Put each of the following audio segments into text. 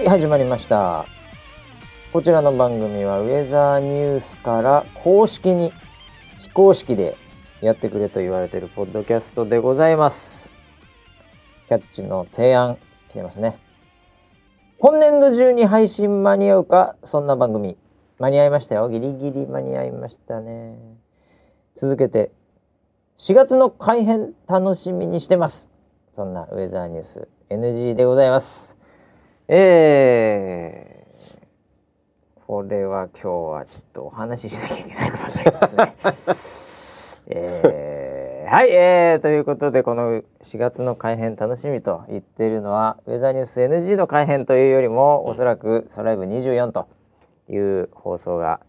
はい始まりました。こちらの番組はウェザーニュースから公式に非公式でやってくれと言われているポッドキャストでございます。キャッチの提案来てますね。今年度中に配信間に合うかそんな番組。間に合いましたよ。ギリギリ間に合いましたね。続けて4月の改編楽しみにしてます。そんなウェザーニュース NG でございます。えー、これは今日はちょっとお話ししなきゃいけないことになりますね。えー、はい、えー、ということでこの4月の改編楽しみと言っているのはウェザーニュース NG の改編というよりもおそらく「ソライブ24」という放送が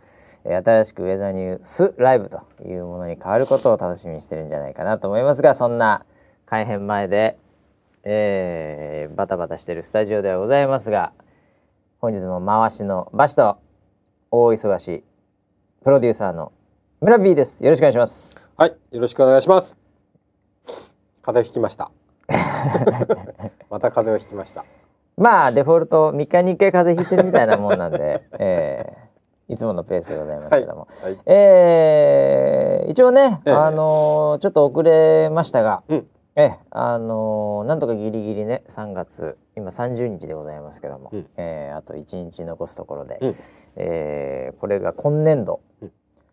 新しくウェザーニュースライブというものに変わることを楽しみにしてるんじゃないかなと思いますがそんな改編前で、えー、バタバタしてるスタジオではございますが本日も回しのバシと大忙しプロデューサーの村 B です。よろしくお願いします。はいよろしくお願いします。風邪ひきました。また風邪をひきました。まあデフォルト3日に1回風邪ひいてるみたいなもんなんで、えーいつものペースでございますけども、はいはい、えー、一応ね、ええ、あのー、ちょっと遅れましたが、うん、えあのー、なんとかギリギリね3月今30日でございますけども、うん、えー、あと1日残すところで、うん、えー、これが今年度、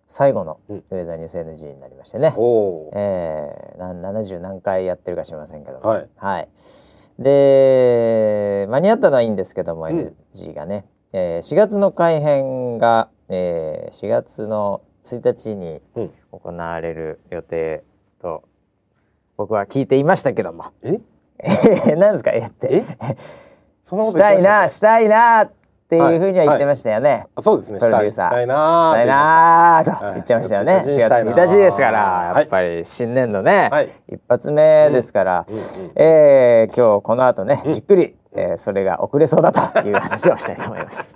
最後のウェザーニュース NG になりましてね、うん、えー、70何回やってるか知りませんけども、はい、はい、で間に合ったのはいいんですけども、NG がね、えー、4月の改編が、えー、4月の1日に行われる予定と僕は聞いていましたけども。え？何ですか？え？って？そんなことしたいなしたいなっていうふうには言ってましたよね。はい。はい、そうですね。したい。したいなした。いなと言ってましたよね。4月1日ですからやっぱり新年度ね、はい、一発目ですから、うんうん、えー、今日この後ねじっくりえー、それが遅れそうだという話をしたいと思います。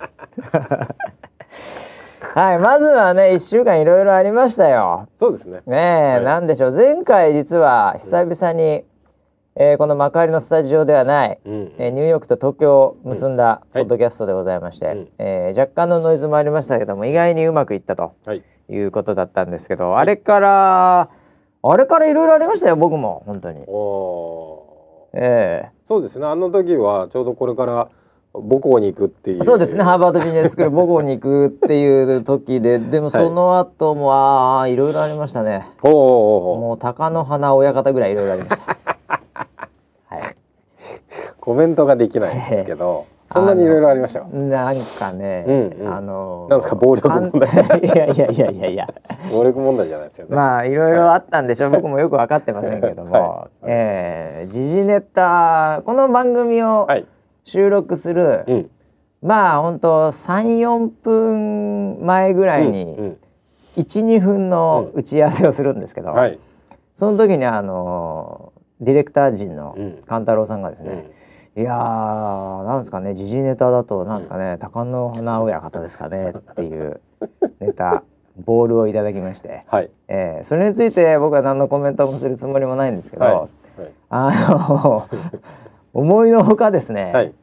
はい、まずはね、一週間いろいろありましたよ。そうですね。ねえ、はい、なんでしょう、前回実は久々に、うん、えー、この幕張のスタジオではない、うん、えー、ニューヨークと東京を結んだポッドキャストでございまして、うん。はい、えー、若干のノイズもありましたけども、意外にうまくいったと、はい、いうことだったんですけど、あれから、あれからいろいろありましたよ、僕も本当に。おええ。ー、そうですね。あの時はちょうどこれから母校に行くっていう。そうですね。ハーバードビジネススクール母校に行くっていう時で。でもその後も、はい、ああいろいろありましたね。おおもう貴乃花親方ぐらいいろいろありました。はい。コメントができないんですけど、そんなにいろいろありました？なんかね、うんうん、あのなんですか暴力問題？いやいやいやいやいや。暴力問題じゃないですよね。まあいろいろあったんでしょう、はい、僕もよく分かってませんけども、はい、えー、時事ネタこの番組を収録する、はいうん、まあ本当三四分前ぐらいに12、うん、分の打ち合わせをするんですけど、はい、その時にあのディレクター陣の勘太郎さんがですね、いやーなんですかね時事ネタだとなんですかね、高野花親方ですかねっていうネタ ボールをいただきまして、はい。えー、それについて僕は何のコメントもするつもりもないんですけど、はい。はい、あの思いのほかですね、はい、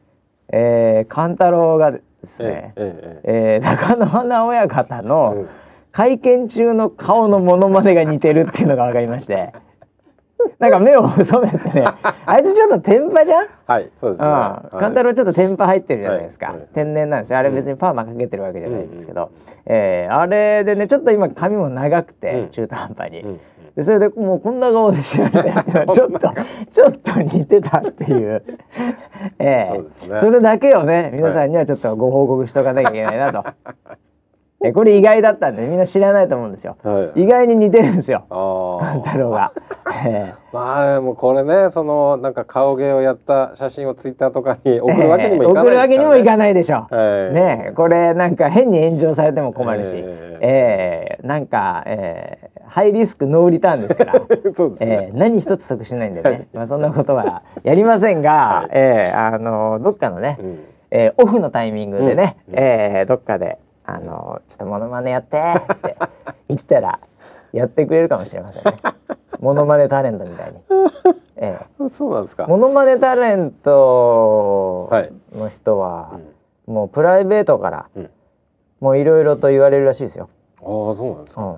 えー、勘太郎がですね、えええー、高野花親方の会見中の顔のモノマネが似てるっていうのが分かりまして。なんか目を細めてね あいつちょっと天パじゃん？はいそうですね。勘太郎ちょっと天パ入ってるじゃないですか、はい、天然なんですよ。あれ別にパーマかけてるわけじゃないんですけど、うん、えー、あれでねちょっと今髪も長くて、中途半端に、うん、でそれでもうこんな顔でしましたちょっとちょっと似てたっていう。えー、そね、それだけをね皆さんにはちょっとご報告しとかなきゃいけないなと。えこれ意外だったんでみんな知らないと思うんですよ、はい、意外に似てるんですよ。万太郎が、えー、まあもうこれねそのなんか顔芸をやった写真をツイッターとかに送るわけにもいかない、ね、送るわけにもいかないでしょ、はい、ねこれなんか変に炎上されても困るし、えー、えー、なんか、えー、ハイリスクノーリターンですから。そね、えー、何一つ得しないんでね、まあそんなことはやりませんが、はい、えー、あのどっかのね、うん、えー、オフのタイミングでね、うん、えー、どっかであのちょっとモノマネやってって 言ったらやってくれるかもしれませんね。モノマネタレントみたいに。ええ、そうなんですか。モノマネタレントの人は、はい、もうプライベートから、うん、もういろいろと言われるらしいですよ。ああ、そうなんですか。うん、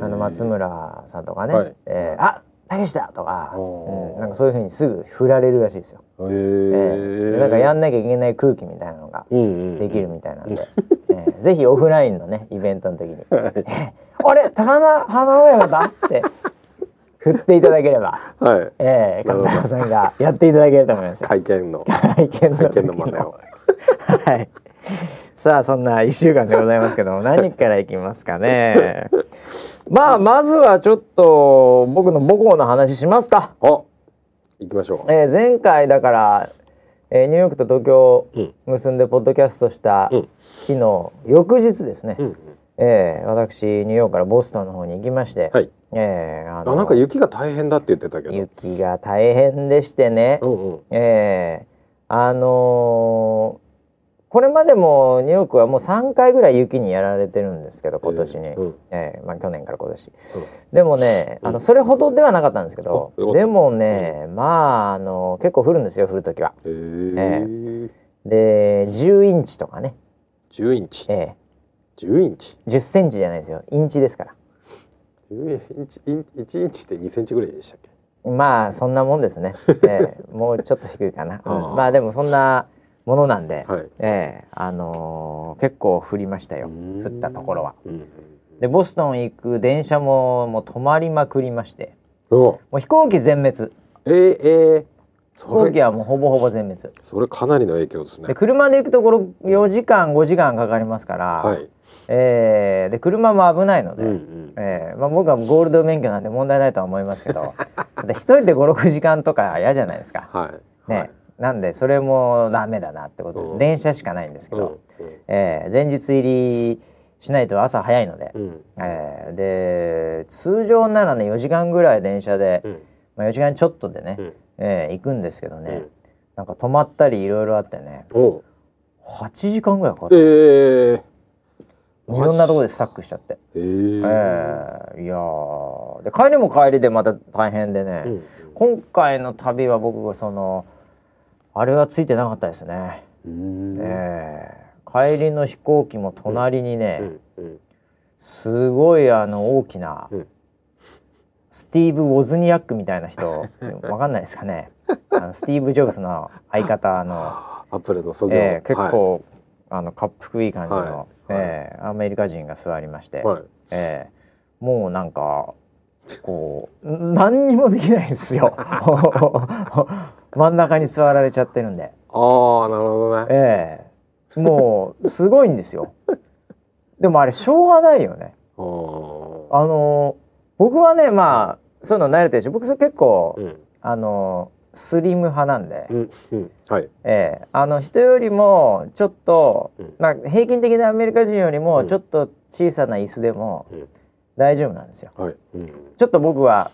あの松村さんとかね、はい、えー、あたけしだとか、うん、なんかそういうふうにすぐ振られるらしいですよ。へえー、なんかやんなきゃいけない空気みたいなのができるみたいなんで、えー、ぜひオフラインのねイベントの時に「あれ高菜花親方?」って。振っていただければ、はい、ええー、上さんがやっていただけると思います会見の。会見の会見の真似を。はい。さあそんな一週間でございますけども何からいきますかね。まあまずはちょっと僕の母校の話しますか。行きましょう。えー、前回だから、えー、ニューヨークと東京結んでポッドキャストした日の翌日ですね。うん、えー、私ニューヨークからボストンの方に行きまして、はい、えー、あのなんか雪が大変だって言ってたけど。雪が大変でしてね、うんうん、えー、あのこれまでもニューヨークはもう3回ぐらい雪にやられてるんですけど今年に、えーうん、えー、まあ、去年から今年、うん、でもねあのそれほどではなかったんですけど、うん、でもね、まああの結構降るんですよ降る時は、えー、えー、で10インチとかね。10インチ？ええー、10インチ？10センチじゃないですよ。インチですから。10インチ？1インチって2センチぐらいでしたっけ？まあそんなもんですね、えー、もうちょっと低いかな、まあでもそんなものなんで、はい、えー、あのー、結構降りましたよ降ったところは。でボストン行く電車ももう止まりまくりましてもう飛行機全滅。えー、えー飛行機はもうほぼほぼ全滅。それかなりの影響ですね。で車で行くところ4時間5時間かかりますから、はい、えー、で車も危ないので、うんうん、えー、まあ、僕はゴールド免許なんで問題ないとは思いますけど で一人で56時間とか嫌じゃないですか。はい、ね、はいなんでそれもダメだなってことで、うん、電車しかないんですけど、うん、えー、前日入りしないと朝早いので、うん、えー、で通常ならね4時間ぐらい電車で、うん、まあ、4時間ちょっとでね、うん、えー、行くんですけどね、うん、なんか止まったりいろいろあってね8時間ぐらいかかって、えー、いろんなところでスタックしちゃって、えー、えー、いやで帰りも帰りでまた大変でね、今回の旅は僕そのあれはついてなかったですね。えー、帰りの飛行機も隣にね、すごいあの大きな、うん、スティーブ・ウォズニアックみたいな人。わかんないですかね。あのスティーブ・ジョブズの相方の。アップルの創業、えー、結構、はい、あのかっぷいい感じの、はい、えー、アメリカ人が座りまして、はい、えー、もうなんかこう何にもできないですよ 真ん中に座られちゃってるんで。ああなるほどね。ええ。ー、もうすごいんですよ。でもあれしょうがないよね。あの僕はねまあそういうの慣れてるし僕結構、うん、あのスリム派なんで、うんうん、はい。えー、あの人よりもちょっと、うん、まあ、平均的なアメリカ人よりもちょっと小さな椅子でも大丈夫なんですよ。はい。うん、ちょっと僕は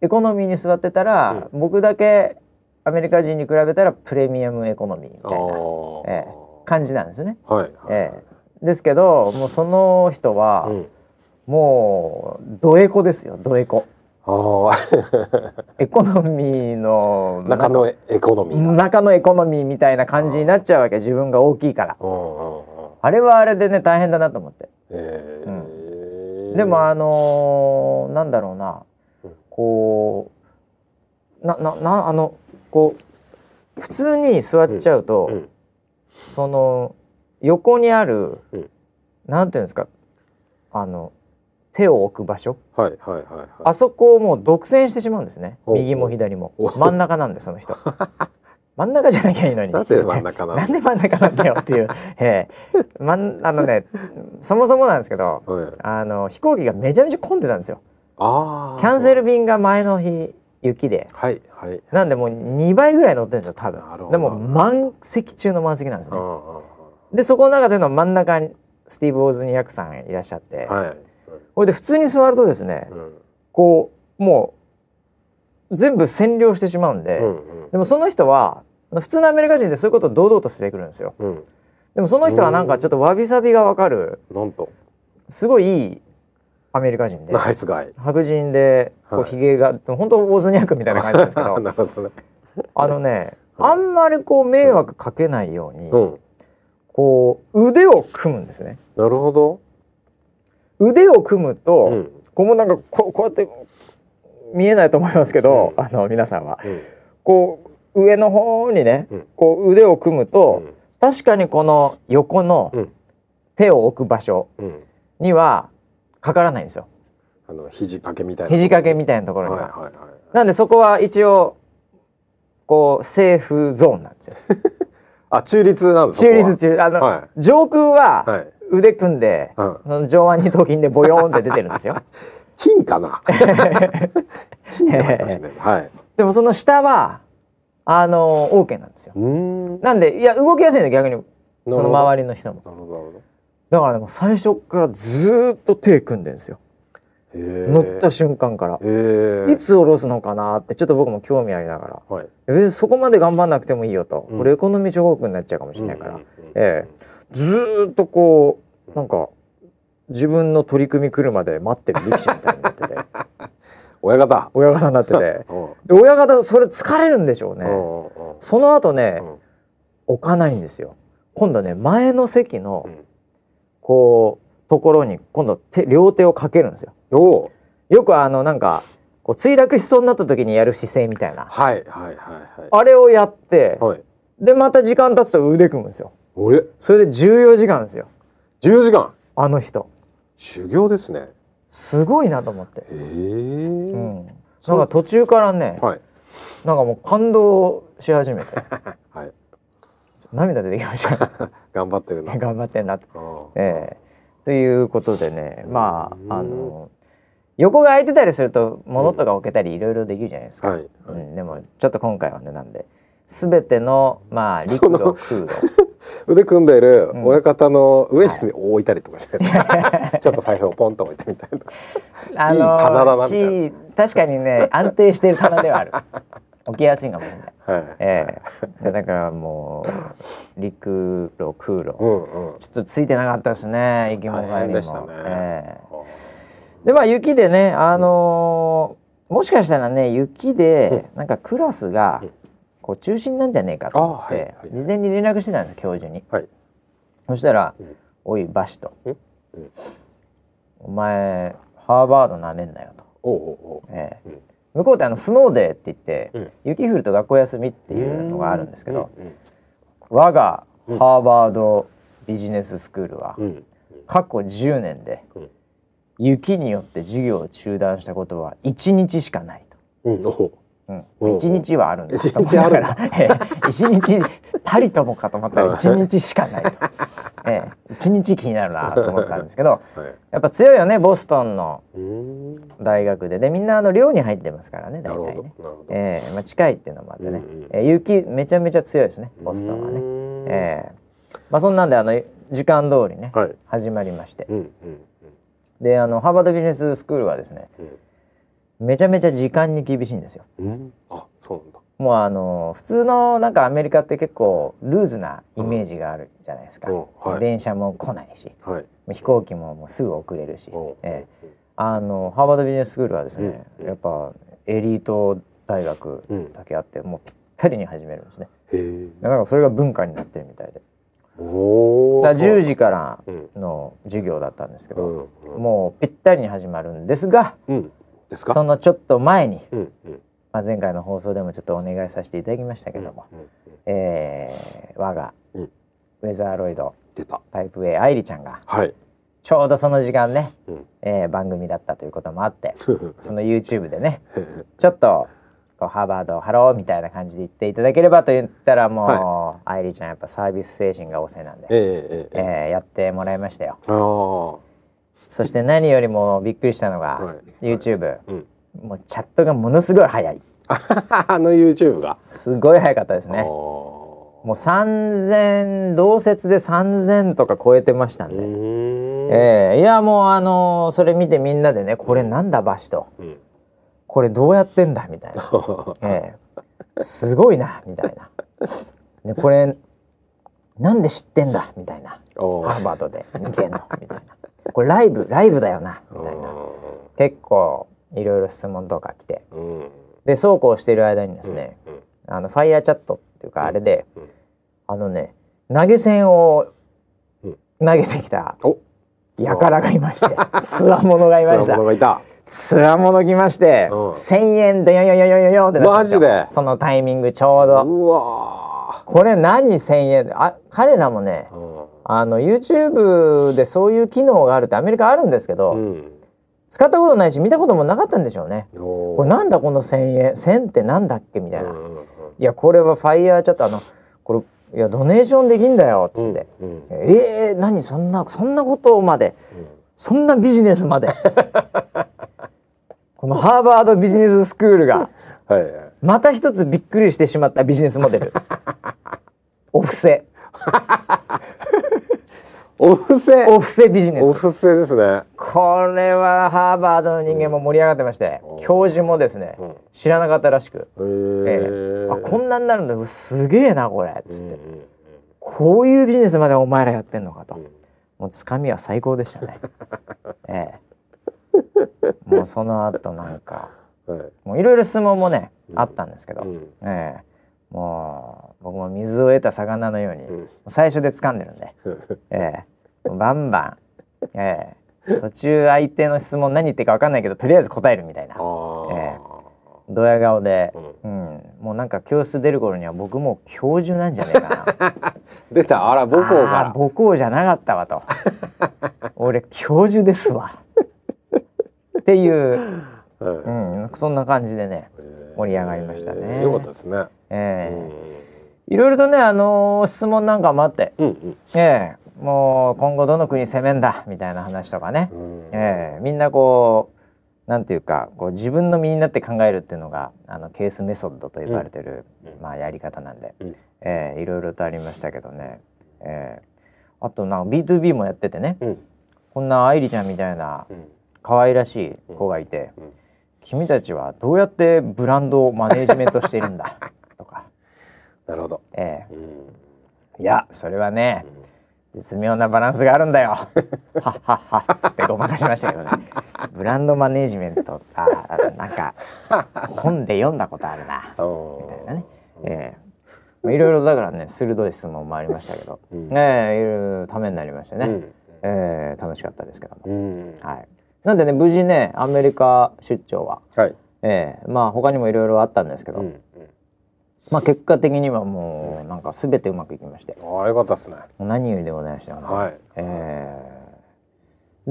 エコノミーに座ってたら、僕だけアメリカ人に比べたらプレミアムエコノミーみたいな、えー、感じなんですね。はい、えー、ですけどもうその人は、うん、もうドエコですよドエコ。エコノミーの中のエコノミー中のエコノミーみたいな感じになっちゃうわけ自分が大きいから。あれはあれでね大変だなと思って、えー。うん、でもあのー、なんだろうな。こうなななあのこう普通に座っちゃうと、うん、その横にある、うん、なんていうんですかあの手を置く場所、はいはいはいはい、あそこをもう独占してしまうんですね。右も左も。真ん中なんでその人。真ん中じゃなきゃいいのに。なんで真ん中なんなんで真ん中なんだよっていう、えー、まんあのねそもそもなんですけど、はい、あの飛行機がめちゃめちゃ混んでたんですよ。あキャンセル便が前の日雪で、はいはい、なんでもう2倍ぐらい乗ってるんですよ多分。でも満席中の満席なんですね。でそこの中での真ん中にスティーブ・オーズニヤクさんいらっしゃって、はい、ほいで普通に座るとですね、うん、こうもう全部占領してしまうんで、うんうん、でもその人は普通のアメリカ人でそういうことを堂々としてくるんですよ、うん、でもその人はなんかちょっとわびさびがわかるなんと。すごいいいアメリカ人で。白人でこうひげが、本当オーズニャクみたいな感じですけど。ね、あのねあんまりこう迷惑かけないように、うん、こう腕を組むんですね。なるほど。腕を組むと、うん、こうなんかここうやって見えないと思いますけど、うん、あの皆さんは、うん、こう上の方にね、こう腕を組むと、確かにこの横の手を置く場所にはかからないんですよ。あの肘掛けみたいな肘掛けみたいなところには。はいはいはい、なんでそこは一応こうセーフゾーンなんですよ。あ中立なんです中立中あの、はい、上空は腕組んで、はい、その上腕二頭筋でボヨーンって出てるんですよ。金かな？はい。でもその下はあの OK なんですよ。なんでいや動きやすいの逆にその周りの人も。なるほど。だからも最初からずっと手組んでんですよ。乗った瞬間から。いつ下ろすのかなってちょっと僕も興味ありながら、はい、別にそこまで頑張んなくてもいいよと、うん、これエコノミー諸国になっちゃうかもしれないから、えー、ずっとこうなんか自分の取り組み来るまで待ってる力士みたいになってて。親方。親方になってて。で親方それ疲れるんでしょうね。その後ね、置かないんですよ。今度ね前の席の、こうところに今度手両手をかけるんですよ。よくあのなんかこう墜落しそうになった時にやる姿勢みたいな。はいはいはいはい。あれをやって、はい、でまた時間経つと腕組むんですよ。それで14時間ですよ。14時間？あの人。修行ですね。すごいなと思って。へえ、うん、なんか途中からね、はい、なんかもう感動し始めて、はい、涙出てきました。頑張ってるな。頑張ってんなと、えー、ということでねまああの横が空いてたりすると物とか置けたりいろいろできるじゃないですか、うんはいはい、うん、でもちょっと今回はねなんで全てのまあ 陸路空路。腕組んでいる親方の上に置いたりとかして、はい、ちょっと財布をポンと置いてみたりとか。あのー、いい棚だなみたいな。確かにね安定している棚ではある置きやすいかもしれない、はい、ええ。ー、だからもう陸路空路、うんうん、ちょっとついてなかったですね行きも帰りも、ね。えー、でまあ雪でねあのー、もしかしたらね雪でなんかクラスが、うん。こう中心なんじゃねえかと思って、はいはい、事前に連絡してたんです教授に、はい、そしたら「うん、おいバシと、うん、お前ハーバードなめんなよ」と。おうおうえー、向こうってあのスノーデーって言って、うん、雪降ると学校休みっていうのがあるんですけど、我がハーバードビジネススクールは、過去10年で、雪によって授業を中断したことは1日しかないと。一、日はあるんです一日あるから一日たりともかと思ったら一日しかないと、ええ、一日気になるなと思ったんですけど、やっぱ強いよねボストンの大学で。でみんなあの寮に入ってますからね大体ね、ええ。まあ、近いっていうのもあってね、え雪めちゃめちゃ強いですねボストンはね、ええ。まあ、そんなんであの時間通りね、始まりまして、であのハーバードビジネススクールはですね、めちゃめちゃ時間に厳しいんですよ。うん、あそうなんだ。もうあの普通のなんかアメリカって結構ルーズなイメージがあるじゃないですか、うんはい、電車も来ないし、はい、飛行機ももうすぐ遅れるし、えー、あのハーバードビジネススクールはですね、うん、やっぱエリート大学だけあって、もうぴったりに始めるんですね。だからそれが文化になってるみたいで。おだ10時からの授業だったんですけど、もうぴったりに始まるんですが、ですか？そのちょっと前に、うんうん、まあ、前回の放送でもちょっとお願いさせていただきましたけども、うんうんうん、えー、我が、うん、ウェザーロイドタイプ A 愛梨ちゃんが、はい、ちょうどその時間ね、うん、えー、番組だったということもあって その YouTube でね ちょっとこうハーバードハローみたいな感じで言っていただければと言ったらもう、はい、愛梨ちゃんやっぱサービス精神が旺盛なんで、えー、えー、えー、やってもらいましたよ。そして何よりもびっくりしたのが、はい、YouTube、うん、もうチャットがものすごい早い。あの YouTube が？すごい早かったですね。もう3000同説で3000とか超えてましたんで。えー、いやもうあのー、それ見てみんなでねこれなんだバシと、うん、これどうやってんだみたいな、えー、すごいなみたいな。でこれなんで知ってんだみたいな。ハーバードで見てんのみたいなこれライブライブだよなみたいな、結構いろいろ質問とか来て、うん、でそうこうしている間にですね、うんうん、あのファイヤーチャットっていうかあれで、うん、あのね投げ銭を投げてきた輩がいまして つわものがいました。つわもの来まして、うん、1,000円でよよよよよよってマジで？そのタイミングちょうど。うわこれ何1,000円？あ彼らもね、うん、あの YouTube でそういう機能があるってアメリカあるんですけど、うん、使ったことないし見たこともなかったんでしょうね。これなんだこの1,000円1,000ってなんだっけみたいな、いやこれはファイヤーチャットあのこれいやドネーションできんだよっつって、うんうん、ええー、何そんなそんなことまで、うん、そんなビジネスまで。このハーバードビジネススクールが。はい、また一つびっくりしてしまったビジネスモデル。お布施お布施。お布施ビジネス。お布施ですね。これはハーバードの人間も盛り上がってまして、うん、教授もですね、うん、知らなかったらしく、えー、あこんなになるんだ。すげえなこれ。っつって、うん、こういうビジネスまでお前らやってんのかと、もうつかみは最高でしたね。ええ。ー、もうその後なんか、はい、もういろいろ質問もね、あったんですけど、ええ。ーもう僕も水を得た魚のように、うん、最初で掴んでるんで、ええ。ー、バンバン、えー、途中相手の質問何言ってるか分かんないけどとりあえず答えるみたいな、えー、ドヤ顔で、うん、うん、もうなんか教室出る頃には僕も教授なんじゃねえかな。出た。あら母校が母校じゃなかったわと。俺教授ですわ。っていう、うん、そんな感じでね盛り上がりましたね。よかったですね。ええ。ー、いろいろとねあのー、質問なんかもあって、うんうん、ええ。ー、もう今後どの国攻めんだみたいな話とかね、うん、ええ。みんなこうなんていうかこう自分の身になって考えるっていうのがあのケースメソッドと呼ばれてる、うん、まあやり方なんで、うん、ええいろいろとありましたけどね、ええ。あとなんか B2B もやっててね、こんな愛梨ちゃんみたいな可愛らしい子がいて。君たちはどうやってブランドをマネジメントしているんだとか。なるほど、ええ。ー、いやそれはね、うん、絶妙なバランスがあるんだよ。はっはっは。ってごまかしましたけどね。ブランドマネジメント。あなんか本で読んだことあるな。みたいなね、ええ。ー、いろいろだからね鋭い質問もありましたけど、うん、ええいろいろためになりましたね、うん、えー、楽しかったですけども、うん、はい。なんでね無事ねアメリカ出張は、はい、えー、まあ他にもいろいろあったんですけど、うんうん、まあ結果的にはもうなんかすべてうまくいきまして、ああよかったですね。何よりでございましたね、はい、えー、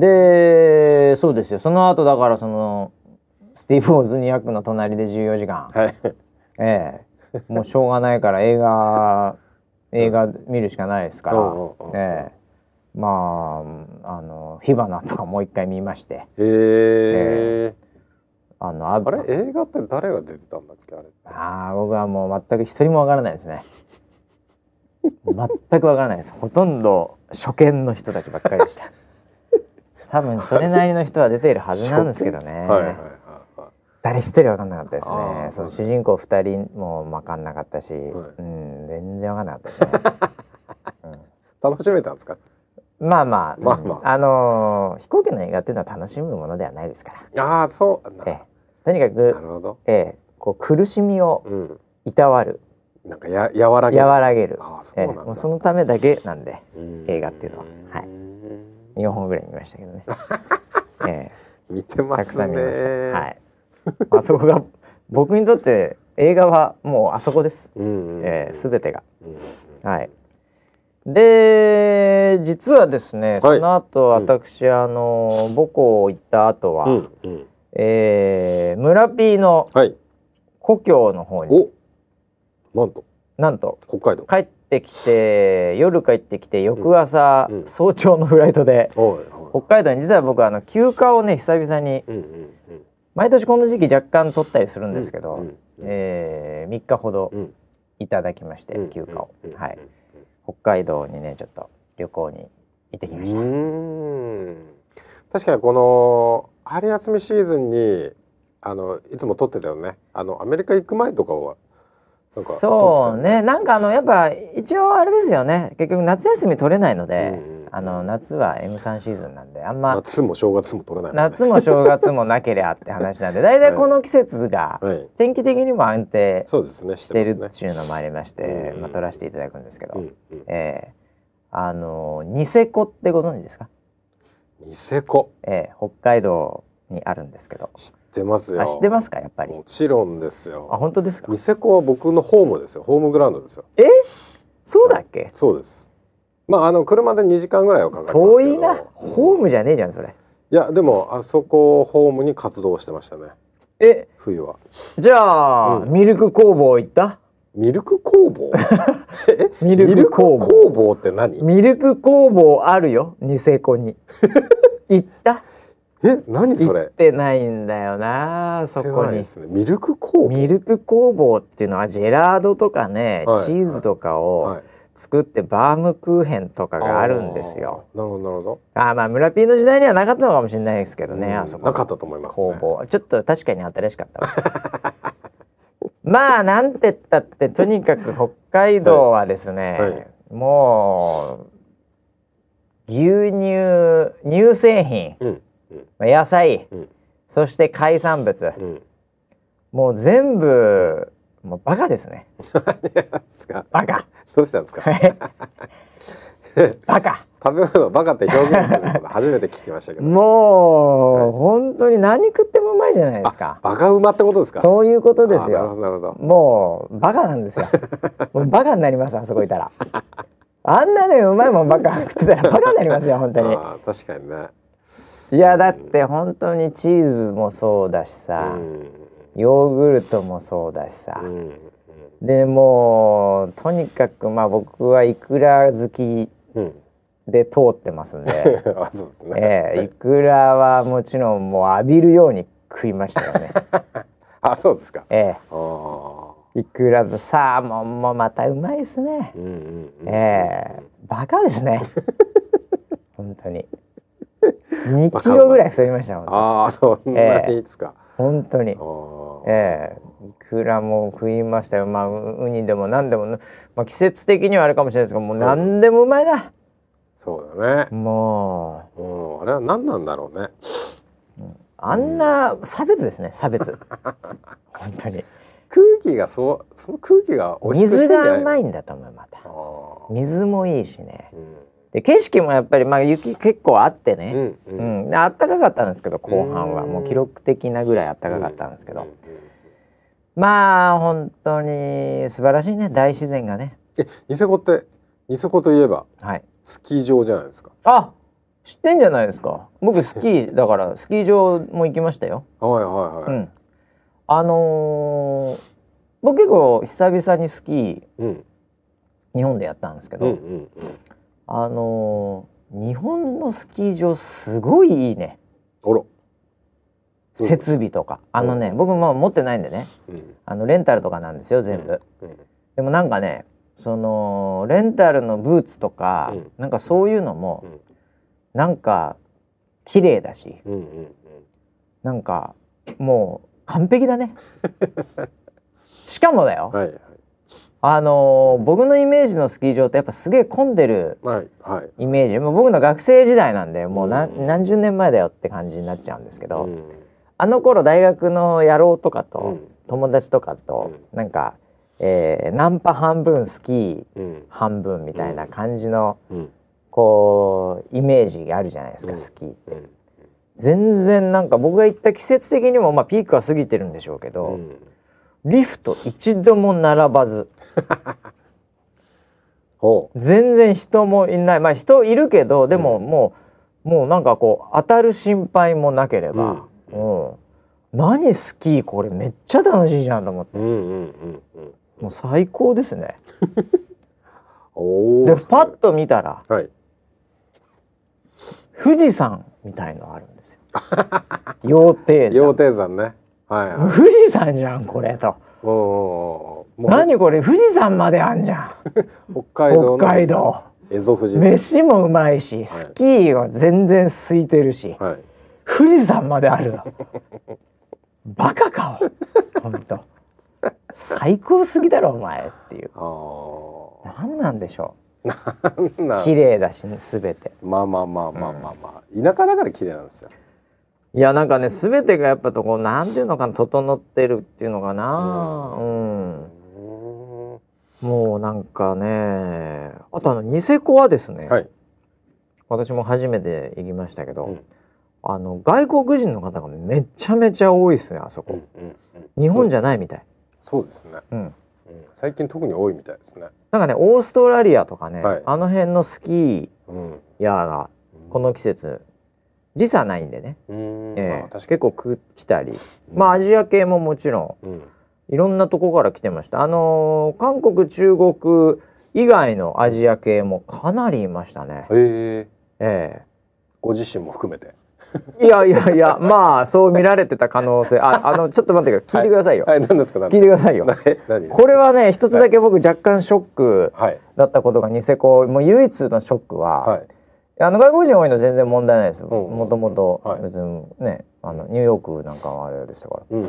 でそうですよ。その後だからそのスティーブ・オズニアックの隣で14時間、はい、ええ。ー、もうしょうがないから映画映画見るしかないですから、ええ。ーまああの火花とかもう一回見まして。へえー、あのあれ？映画って誰が出てたんだっけ？あれああ僕はもう全く一人もわからないですね。全くわからないです。ほとんど初見の人たちばっかりでした。多分それなりの人は出ているはずなんですけどね。はいはいはい誰一人分かんなかったですね。そう主人公二人も分かんなかったし、はい、うん全然分かんなかったですね。うん、楽しめたんですか？まあまあ、まあまあ、あのー、飛行機の映画っていうのは楽しむものではないですから。ああ、そう。ええ、とにかく、なるほど。ええ、こう苦しみをいたわる。うん、なんかや和らげる。和らげる。あそうええ、もうそのためだけなんで、映画っていうのは、はい。四本ぐらい見ましたけどね。ええ、見てますね。たくさん見ました。はい。あそこが 僕にとって映画はもうあそこです。す、ええ、べ、てが、はい。で実はですね、はい、その後私、うん、あの母校行った後は、うんうん、えー、村 P の故郷の方に、はい、なんと。なんと北海道。帰ってきて夜帰ってきて翌朝、うん。うん、早朝のフライトで、北海道に実は僕あの休暇をね久々に、うんうんうん、毎年この時期若干取ったりするんですけど、うんうん、えー、3日ほどいただきまして、休暇を、はい。北海道にねちょっと旅行に行ってきました。確かにこの春休みシーズンにあのいつも撮ってたよね。あのアメリカ行く前とかはそうね。なんかあのやっぱ一応あれですよね。結局夏休み取れないので、うんあの夏は M3 シーズンなんであんま夏も正月も取れない、ね、夏も正月もなければって話なんで 大体この季節が天気的にも安定してるっていうのもありまして、まあ、取らせていただくんですけど、うんうん、えー、あのニセコってご存知ですか？ニセコ、えー、北海道にあるんですけど。知ってますよ。知ってますかやっぱり？もちろんですよ。あ本当ですか？ニセコは僕のホームですよ。ホームグラウンドですよ。え？そうだっけ？そうです。まああの車で2時間ぐらいはかかります遠いな。ホームじゃねえじゃんそれ。いやでもあそこホームに活動してましたね。え？冬は。じゃあ、うん、ミルク工房行った？ミルク工房？ミルク工房？って何？ミルク工房あるよニセコに。行った？え？何それ？行ってないんだよなそこに、ね、ミルク工房？ミルク工房っていうのはジェラードとかね、はい、チーズとかを作ってバームクーヘンとかがあるんですよ。なるほどなるほど。あまあ村ピーの時代にはなかったのかもしれないですけどね、あそこ。なかったと思います、ね、工房。ちょっと確かに新しかった まあなんて言ったってとにかく北海道はですね、はい。はい、もう牛乳乳製品、うん。野菜、うん、そして海産物、うん、もう全部もうバカですね。バカ。どうしたんですか？バカ食べ物バカって表現するの初めて聞きましたけど。もう、はい、本当に何食ってもうまいじゃないですか。バカ馬ってことですか？そういうことですよ。なるほどもうバカなんですよ。もうバカになりますあそこいたら。あんなねうまいもんばっか食ってたらバカになりますよ本当に。確かにね。いやだって本当にチーズもそうだしさ、ヨーグルトもそうだしさ、でもとにかくまあ僕はいくら好きで通ってますんで、うえー、いくらはもちろんもう浴びるように食いましたよね。あそうですか。ええ。いくらとサーモンもまたうまいですね。ええ。バカですね。本当に。2キロぐらい太りましたもん、ああそんなにですか、えー、本当に。ええ。ー、いくらも食いましたよ。まあウニでも何でも、まあ、季節的にはあれかもしれないですけどもう何でもうまいだ、うん、そうだね。もう、うん、あれは何なんだろうね、うん、あんな差別ですね差別。本当に。空気がそうその空気が水がうまいんだと思うまた。水もいいしね、うん。で景色もやっぱりまあ雪結構あってね、うんうん。うん、あったかかったんですけど後半は。もう記録的なぐらいあったかかったんですけど、まあ本当に素晴らしいね。大自然がね。えニセコってニセコといえば、はい、スキー場じゃないですか。あ知ってんじゃないですか。僕スキーだから スキー場も行きましたよ。はいはいはい、うん、あのー、僕結構久々にスキー、うん、日本でやったんですけど、うんうんうん。あのー、日本のスキー場すごいいいね。設備とか。あのね僕も持ってないんでね、うん、あのレンタルとかなんですよ全部、うん。うん、でもなんかねそのレンタルのブーツとか、うん、なんかそういうのも、うん、なんか綺麗だし、うんうんうん、なんかもう完璧だね。しかもだよ、はいあのー、僕のイメージのスキー場ってやっぱすげえ混んでるイメージ、はいはい、もう僕の学生時代なんでもう何うん、何十年前だよって感じになっちゃうんですけど、うん、あの頃大学の野郎とかと、友達とかと、うん、なんか、えー、ナンパ半分スキー半分みたいな感じの、こうイメージがあるじゃないですか、スキーって。全然なんか僕が行った季節的にも、まあ、ピークは過ぎてるんでしょうけど。リフト一度も並ばず。全然人もいない。まあ人いるけどでももう、うん、もうなんかこう当たる心配もなければ、うん、うん、何スキーこれめっちゃ楽しいじゃんと思って、うんうんうんうん、もう最高ですね。でパッと見たら、はい、富士山みたいのあるんですよ。羊蹄山。羊蹄山ね。はい、はい、富士山じゃんこれと。お何これ？富士山まであんじゃん。北海道北海道。飯もうまいし、スキーは全然空いてるし、はい、富士山まであるバカか本当最高すぎだろお前っていう。何なんでしょ綺麗だし、ね、全て。まあまあまあまあまあまあ、田舎だから綺麗なんですよ。いやなんかね全てがやっぱとこうなんていうのかな整ってるっていうのかな。うん、もうなんかねあとあのニセコはですね、はい、私も初めて行きましたけど、うん、あの外国人の方がめちゃめちゃ多いですねあそこ、うんうんうん、日本じゃないみたいそうですね、うん、最近特に多いみたいですね。なんかねオーストラリアとかね、はい、あの辺のスキーヤーがこの季節時差ないんでね、えー、まあ、結構来たり、まあアジア系ももちろん、うん、いろんなとこから来てました。あのー、韓国中国以外のアジア系もかなりいましたね。え。えー、ご自身も含めて いやいやいやまあそう見られてた可能性あ あのちょっと待って聞いてくださいよ、はい、はい、何ですか？聞いてくださいよ。これはね一つだけ僕若干ショックだったことがニセコもう唯一のショックは、はい。あの外国人多いの全然問題ないですよ。もともと別にね、あのニューヨークなんかはあれでしたから。うん、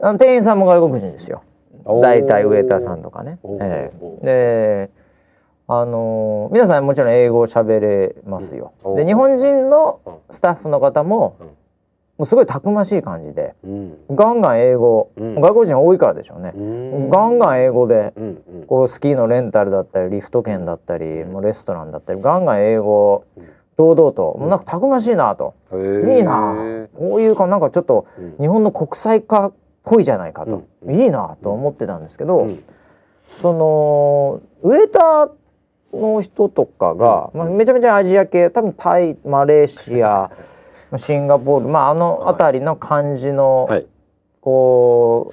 あの店員さんも外国人ですよ。大体ウェイターさんとかね。えー、で、あのー、皆さんもちろん英語を喋れますよ。で日本人のスタッフの方も、もうすごいたくましい感じで、うん、ガンガン英語、うん、外国人多いからでしょうね、うん、ガンガン英語で、こうスキーのレンタルだったりリフト券だったり、もうレストランだったりガンガン英語堂々と、もうなんかたくましいなと、いいな。こういうかなんかちょっと日本の国際化っぽいじゃないかと、いいなと思ってたんですけど、そのウエーターの人とかが、まあ、めちゃめちゃアジア系多分タイマレーシアシンガポールまああの辺りの感じの、はい、こ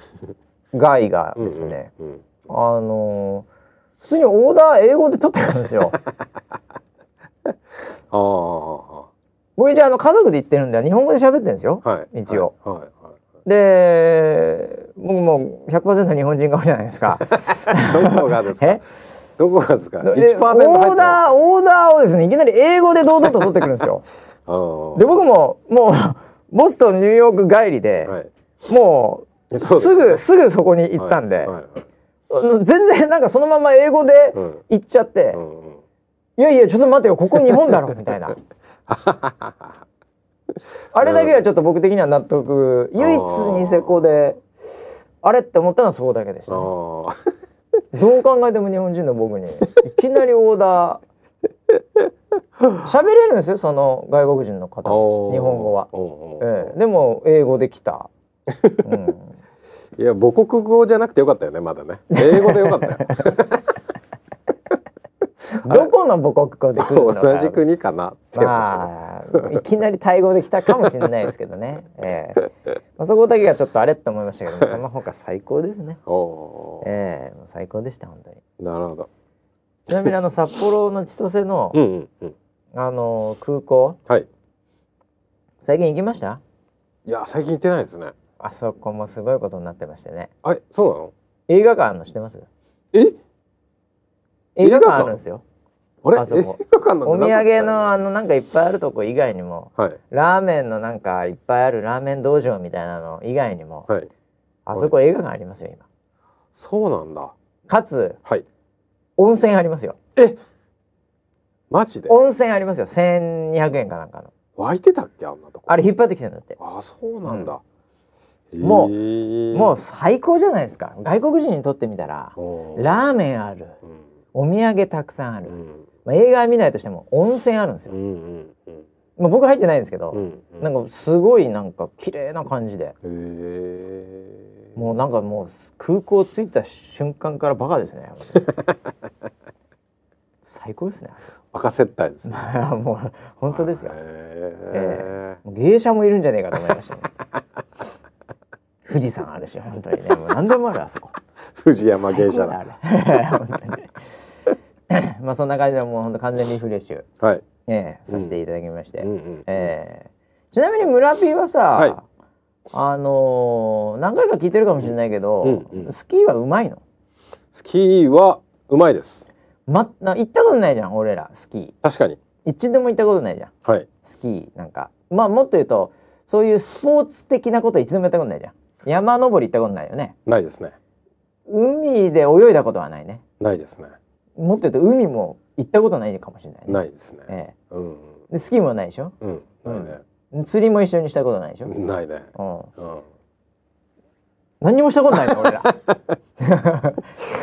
う害がですね、うんうんうん、あの普通にオーダー英語で取ってくるんですよ。あ僕一応あの家族で行ってるんで日本語で喋ってるんですよ、はい、一応。はい。はい、で僕も100%日本人顔じゃないですか。どこがですか？どこがですか？1%オーダーオーダーをですねいきなり英語で堂々と取ってくるんですよ。で僕ももうボストンニューヨーク帰りで、はい、もうすぐすぐそこに行ったんで、はい。はい。全然なんかそのまま英語で行っちゃって、うんうん、いやいやちょっと待ってよここ日本だろみたいな。あれだけはちょっと僕的には納得唯一ニセコであれって思ったのはそこだけでした、ね、どう考えても日本人の僕に。いきなりオーダー。喋れるんですよその外国人の方。日本語は、ええ、でも英語できた、うん、いや母国語じゃなくてよかったよねまだね。英語でよかったよどこの母国語で来るの同じ国かなまあいきなりタイ語で来たかもしれないですけどね、ええ。まあ、そこだけがちょっとあれって思いましたけどその他最高ですね。ええ。もう最高でした本当に。なるほど。ちなみにあの札幌の千歳の、うんうんうん、あの空港、はい、最近行きました？いや最近行ってないですね。あそこもすごいことになってましてね。あそうなの？映画館の知ってます？え？映画館あるんですよ。あれ？あそこ。お土産のあのなんかいっぱいあるとこ以外にも、はい、ラーメンのなんかいっぱいあるラーメン道場みたいなの以外にも、はい、あそこ映画館ありますよ今。そうなんだ。かつ、はい、温泉ありますよ。え？マジで？温泉ありますよ。1200円かなんかの。湧いてたっけ？あんなとこ。あれ引っ張ってきてんだって。あそうなんだ、うん、もうもう最高じゃないですか。外国人にとってみたらラーメンある、うん、お土産たくさんある、うん、まあ、映画見ないとしても温泉あるんですよ、うんうんうん。まあ、僕入ってないんですけど、うんうん、なんかすごいなんか綺麗な感じで。もうなんかもう空港着いた瞬間からバカですね 最高ですねバカ接待ですね。もう本当ですよ、えー、芸者もいるんじゃねえかと思いましたね。富士山あるし本当にね。もう何でもあるあそこ。富士山芸者だ。本当に まあそんな感じでもう本当完全リフレッシュ、はい。えー、させていただきまして、うんうん、えー、ちなみに村 P はさ、はい、あのー、何回か聞いてるかもしれないけど、うんうん、スキーはうまいの？スキーはうまいです。まな行ったことないじゃん俺らスキー。確かに。一度も行ったことないじゃん、はい、スキーなんか。まあもっと言うとそういうスポーツ的なこと一度もやったことないじゃん。山登り行ったことないよね。ないですね。海で泳いだことはないね。ないですねもっと言うと海も行ったことないかもしれない、ね、ないですね、ええ。うん、でスキーもないでしょ？うんないね、うん、釣りも一緒にしたことないでしょ？ないね。うん、うん。何にもしたことないの？俺ら。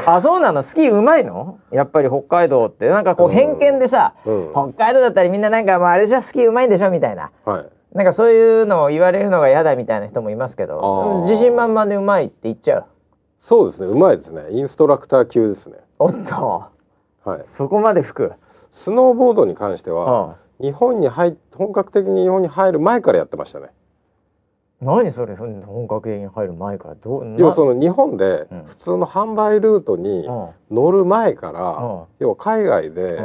あそうなの？スキーうまいの？やっぱり北海道って。なんかこう偏見でさ、うん、北海道だったらみんななんか、まあ、あれじゃスキーうまいんでしょみたいな、はい、なんかそういうのを言われるのが嫌だみたいな人もいますけど自信満々でうまいって言っちゃう。そうですね。うまいですね。インストラクター級ですね。おっとはい、そこまで吹く。スノーボードに関しては、日本に入本格的に日本に入る前からやってましたね。何それ？本格的に入る前からどう？要はその日本で普通の販売ルートに乗る前から、うん、要は海外で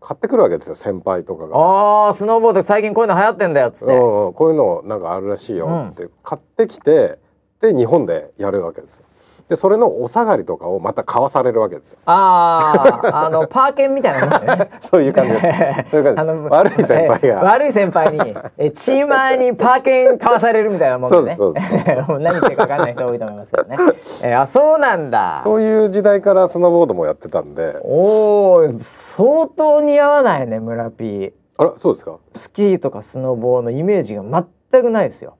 買ってくるわけですよ先輩とかが。ああスノーボード最近こういうの流行ってんだよっつって、うん、こういうのなんかあるらしいよって買ってきてで日本でやるわけですよ。でそれのお下がりとかをまた買わされるわけですよ。ああ、あのパーケンみたいな、ね、そういう感じです。そういう感じ悪い先輩が、悪い先輩にえチーマーにパーケン買わされるみたいなもんでね。そうそうです。何言ってるか分かんない人多いと思いますけどね。えあそうなんだ。そういう時代からスノーボードもやってたんで。おお相当似合わないね村 P。あらそうですか？スキーとかスノボーのイメージが全くないですよ。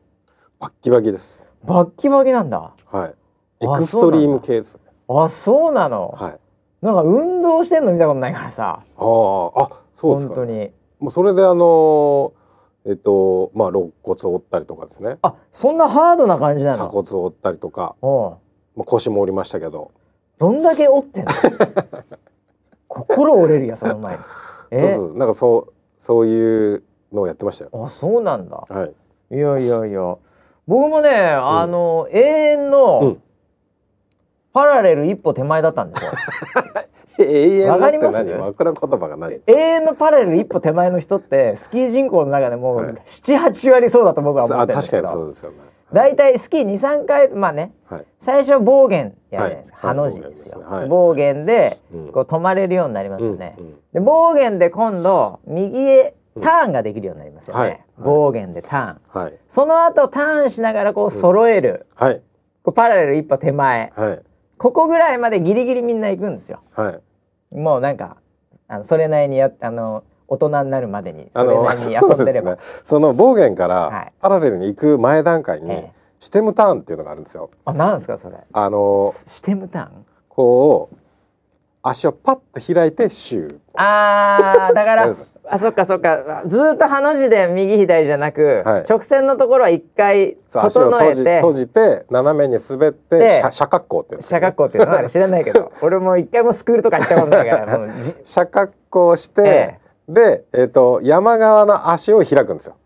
バッキバキです。バッキバキなんだ。はい。エクストリーム系です。あそうなの？はい。なんか運動してんの見たことないからさ。ああそうですか、ね、本当に。もうそれであのえっとまあ肋骨を折ったりとかですね。あそんなハードな感じなの？鎖骨を折ったりとか。まあ腰も折りましたけど。どんだけ折ってんの？心折れるやその前に。そうそう。なんかそうそういうのをやってましたよ。あそうなんだ。はい。いやいやいや。僕もね、あの、永遠の、うんパラレル一歩手前だったんですよ。永遠わかります？枕言葉が何？永遠のパラレル一歩手前の人ってスキー人口の中でも78、割そうだと僕は思ってるんですけど。確かにそうですよね。大体スキー23回まあね、はい、最初暴言やるじゃないですか、はい、ハの字ですよ、はい、暴言でこう止まれるようになりますよね、で暴言で今度右へターンができるようになりますよね、暴言でターン、はい、その後ターンしながらこう揃える、はい、こうパラレル一歩手前、はいここぐらいまでギリギリみんな行くんですよ。はい、もうなんかあのそれなりにやあの大人になるまでにそれなりに遊んでればそ、ね,、の暴言からパラレルに行く前段階に、シテムターンっていうのがあるんですよ。あ、なんですかそれ。あのシテムターン？こう足をパッと開いてシュー。ああ、だから あそっかそっか。ずっとハの字で右左じゃなく、はい、直線のところは一回整えて。閉じて斜めに滑って斜角行っていう斜角行っていうの知らないけど 俺も一回もスクールとか行ったことないから 斜角行して、ええ、で、えーと、山側の足を開くんですよ。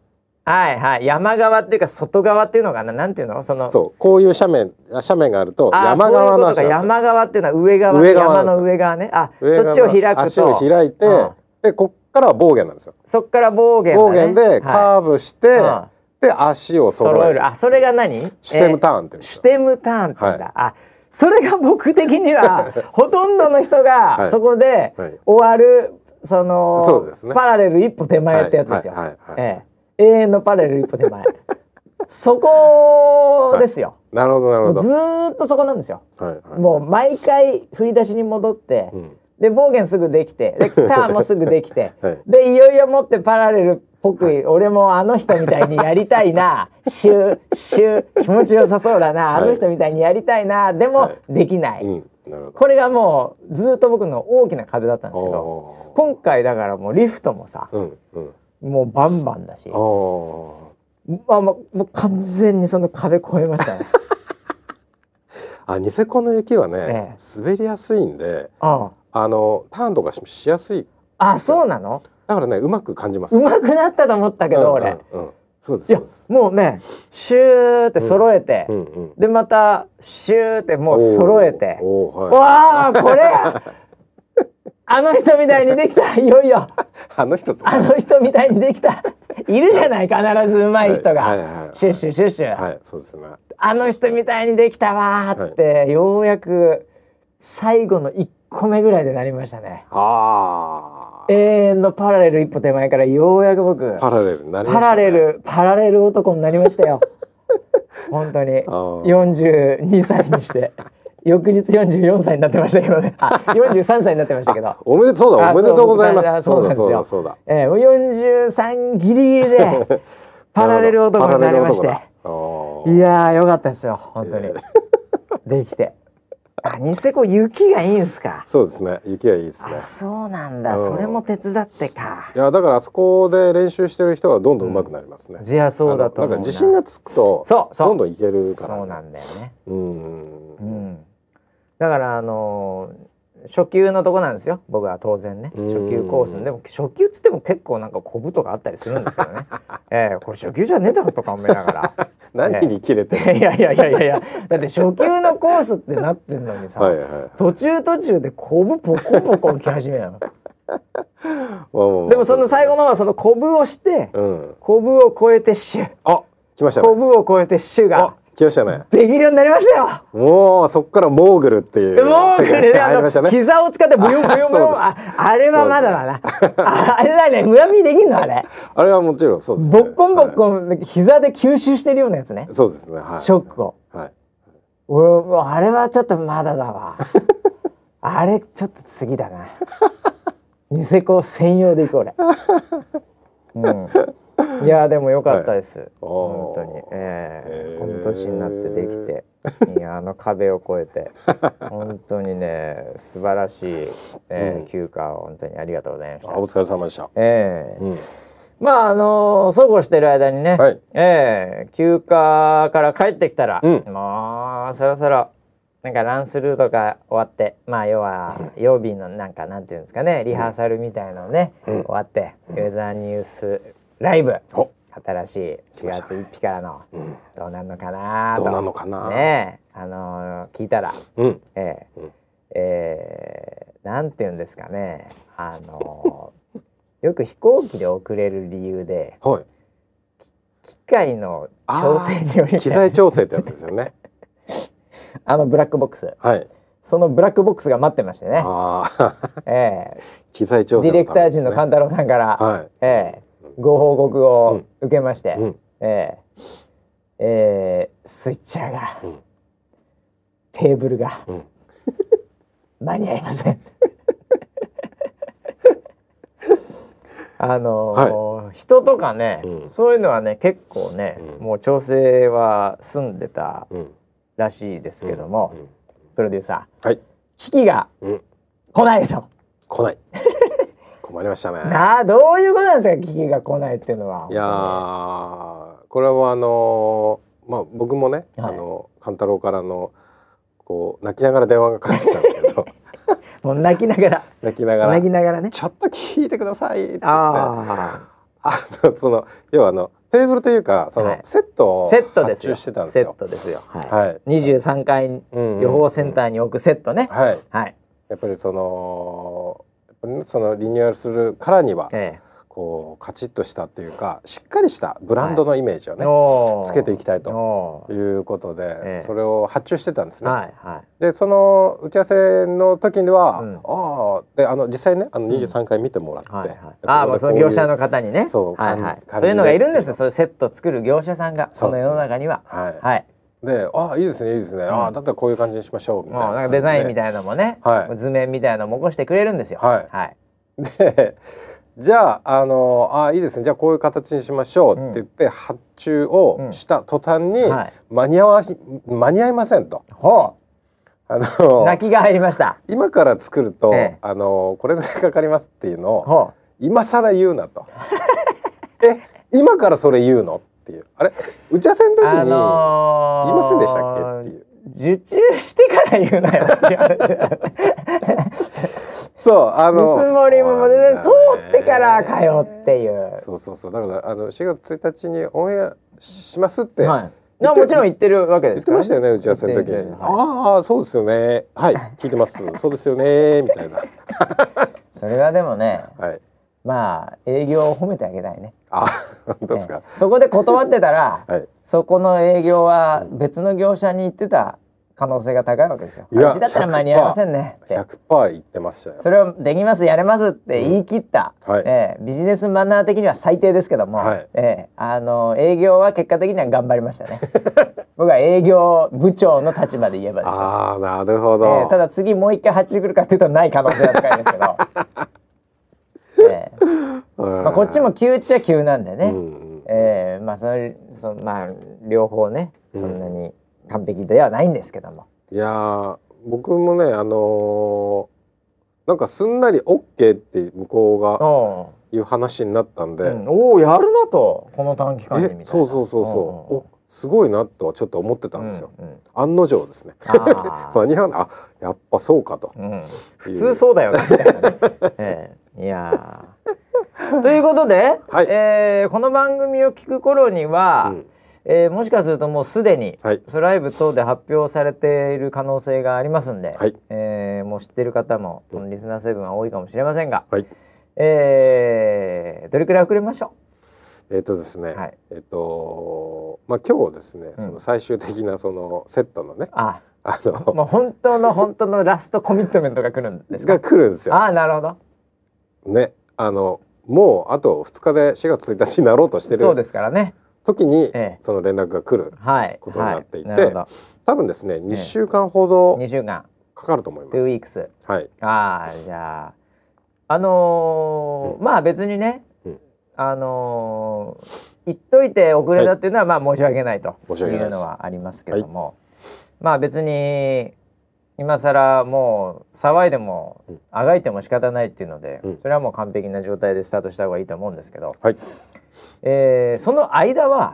はいはい。山側っていうか外側っていうのがな？なんていうの？そのそうこういう斜面斜面があると山側の足山側っていうのは上側上側山の上側ね。あそっちを開くと。足を開いて、うん、でこからは暴言なんですよ。そっから暴言、ね、暴言でカーブして、はい、で足を揃える。あ、それが何？シュテムターンって。シュテムターンって言うんだ。はい、あ、それが僕的には ほとんどの人がそこで終わる、そのそうです、ね、パラレル一歩手前ってやつですよ。ええ、永遠のパラレル一歩手前。そこですよ。なるほどなるほど。ずっとそこなんですよ。はいはい、もう毎回振り出しに戻って。うんで暴言すぐできてで ターンもすぐできて、はい、でいよいよもってパラレルっぽく、はい、俺もあの人みたいにやりたいな シューシュー気持ちよさそうだな、はい、あの人みたいにやりたいなでもできない、うん、これがもうずっと僕の大きな壁だったんですけど今回だからもうリフトもさ、うんうん、もうバンバンだしあ、まあ、もう完全にその壁越えましたね。あニセコの雪はね、ええ、滑りやすいんでああのターンとかしやすい。あそうなの？だからねうまく感じます。うまくなったと思ったけど、うん、俺、うん、そうですもうねシューって揃えて、うんうんうん、でまたシューってもう揃えて、はい、わあこれ！あの人みたいにできた。いよいよ。あの人あの人みたいにできた。いるじゃない必ず上手い人が、はいはいはい。はい、シュッシュシュッシュ、はい、そうですね。あの人みたいにできたわって、はい、ようやく最後の1個目ぐらいでなりましたねああ永遠のパラレル一歩手前からようやく僕パラレル、ね、パラレルパラレル男になりましたよ 本当に42歳にして翌日44歳になってましたけどね。あ、43歳になってましたけど。おめでとうだ、おめでとうございます。そうだ、そうだ、そうだ。ええー、43ギリギリで パラレル男になりまして。いやよかったですよ、本当に。できて。あ、ニセコ雪がいいんすか？そうですね。雪がいいですね。そうなんだ、うん、それも手伝ってか。いや、だからあそこで練習してる人はどんどん上手くなりますね。いや、そうだとなんか自信がつくと、そうそうどんどんいけるから、ね、そうなんだよね。うん。うん。だからあのー初級のとこなんですよ。僕は当然ね。初級コースでも初級っつっても結構なんかコブとかあったりするんですけどね。えー、これ初級じゃねえだろとか思いながら。何に切れてる、いやいやいやいやいや。だって初級のコースってなってんのにさ、はいはい、途中途中でコブポコポコ来始めたの。でもその最後のはそのコブをして、うん、コブを越えてシュあ来ました、ね、コブを越えてシュが来ましたね。できるようになりましたよ。もうそこからモーグルっていうモーグル であの、ね、膝を使ってブヨブヨブヨあ あれはまだだな。あれだね上見できんのあれ。あれはもちろんそうです、ね。ボッコンボッコン、はい、膝で吸収してるようなやつね。そうですね。はい。ショックを。はい。俺あれはちょっとまだだわ。あれちょっと次だな。ニセコ専用でいこう俺。うん。いやでも良かったです、はい、本当に、えー、この年になってできて。いやあの壁を越えて。本当にね素晴らしい、えー、うん、休暇を本当にありがとうございました。お疲れ様でした。えー、うん。まああのー、そうこうしてる間にね、はい、えー、休暇から帰ってきたら、うん、もうそろそろなんかランスルーとか終わってまあ要は曜日のなんかなんていうんですかねリハーサルみたいのね、うん、終わってウェザーニュースライブ。新しい4月1日からの、どうなるのかなどうなのかな。ねあのー、聞いたら、うん、えー、うん、えー、なんて言うんですかね。あのー、よく飛行機で遅れる理由で、はい、機械の調整により機材調整ってやつですよね。あのブラックボックス。はい。そのブラックボックスが待ってましてね。ええ。ー、機材調整、ね、ディレクター陣の勘太郎さんから、はい、ええ。ーご報告を受けまして、うん、えー、えー、スイッチャーが、うん、テーブルが、うん、間に合いません。あのーはい、人とかね、うん、そういうのはね結構ね、うん、もう調整は済んでたらしいですけども、プロデューサー、はい、機器が来ないですよ。来ない困りましたね。なあどういうことなんですか危機が来ないっていうのは。いやこれはあのまあ僕もね、はい、あの勘太郎からのこう泣きながら電話がかかってきたんですけど。もう泣きながら泣きながら泣きながらねちょっと聞いてくださいってああのその要はあのテーブルというかその、セットを発注してたんですよ。セットですよ。はい。二十三階予報センターに置くセットね。はい。はい。やっぱりそのそのリニューアルするからには、ええ、こうカチッとしたというかしっかりしたブランドのイメージをね、はい、つけていきたいということで、ええ、それを発注してたんですね。はいはい、でその打ち合わせの時には、うん、ああであの実際ねあの23回見てもらって、うんはい。はい、ああその業者の方にね。そう,、はいはい、そういうのがいるんですよ。そういうセット作る業者さんがその世の中には。はい、はいで、あいいですねいいですね、うん、あだったらこういう感じにしましょうみたいななんかデザインみたいなのもね、はい、図面みたいなのも起こしてくれるんですよ。はい、はい、で じゃああのあいいですね。じゃあこういう形にしましょうって言って、発注をした途端に、間に合わし間に合いませんと。ほう。あの泣きが入りました。今から作ると、ええ、あのこれぐらいかかりますっていうのを今更言うなと。え今からそれ言うの？っていう。あれ？打ち合わせの時に言いませんでしたっけっていう。受注してから言うなよって話そうあの見積もりも、ね、通ってから通っていう。そうそうそう。だからあの4月1日にオンエアしますって、はい。もちろん言ってるわけです言ってましたよね打ち合わせの時に、はい、ああそうですよね。はい聞いてます。そうですよねみたいな。それはでもね、はい、まあ営業を褒めてあげたいね。あ、本当ですか、ね、そこで断ってたら、はい、そこの営業は別の業者に行ってた可能性が高いわけですよ。いや、だったら間に合いませんね。100%言ってましたよ。それをできますやれますって言い切った、うん、はい、えー、ビジネスマナー的には最低ですけども、はい、えー、あの営業は結果的には頑張りましたね。僕は営業部長の立場で言えばですああなるほど、えー、ただ次もう一回発注来るかっていうとない可能性は高いですけど、えーまあ、こっちも急っちゃ急なんでね、うん、えー、まあそれそまあ両方ねそんなに完璧ではないんですけども。いや僕もねあのー、なんかすんなり OK って向こうがいう話になったんで、うん、おおやるなと。この短期間にみたいな。そうそうそうそう。おすごいなとはちょっと思ってたんですよ、うんうん、案の定ですね。間に合わない。あやっぱそうかと、うん、普通そうだよねみたいなね、えー、いや ということで、はい、えー、この番組を聞く頃には、うん。えー、もしかするともうすでに、はい、スライブ等で発表されている可能性がありますんで、はい、えー、もう知ってる方も、このリスナー7は多いかもしれませんが、はい、えー、どれくらい遅れましょう？えっ、とですね、はい、えっ、とまあ今日ですね、うん、その最終的なそのセットのね、ああのもう本当の本当のラストコミットメントが来るんですか？が来るんですよ。ああなるほど。ね、あのもうあと2日で4月1日になろうとしてる。そうですからね。時に、その連絡が来ることになっていて、はいはい、多分ですね2週間ほど2週間かかると思います。2 weeks。はい。ああじゃああのーうん、まあ別にね、うん、あのー、言っといて遅れたっていうのは、まあ申し訳ないというのはありますけども、はい、まあ別に今更もう騒いでもあがいても仕方ないっていうので、うん、それはもう完璧な状態でスタートした方がいいと思うんですけど、はい、えー、その間は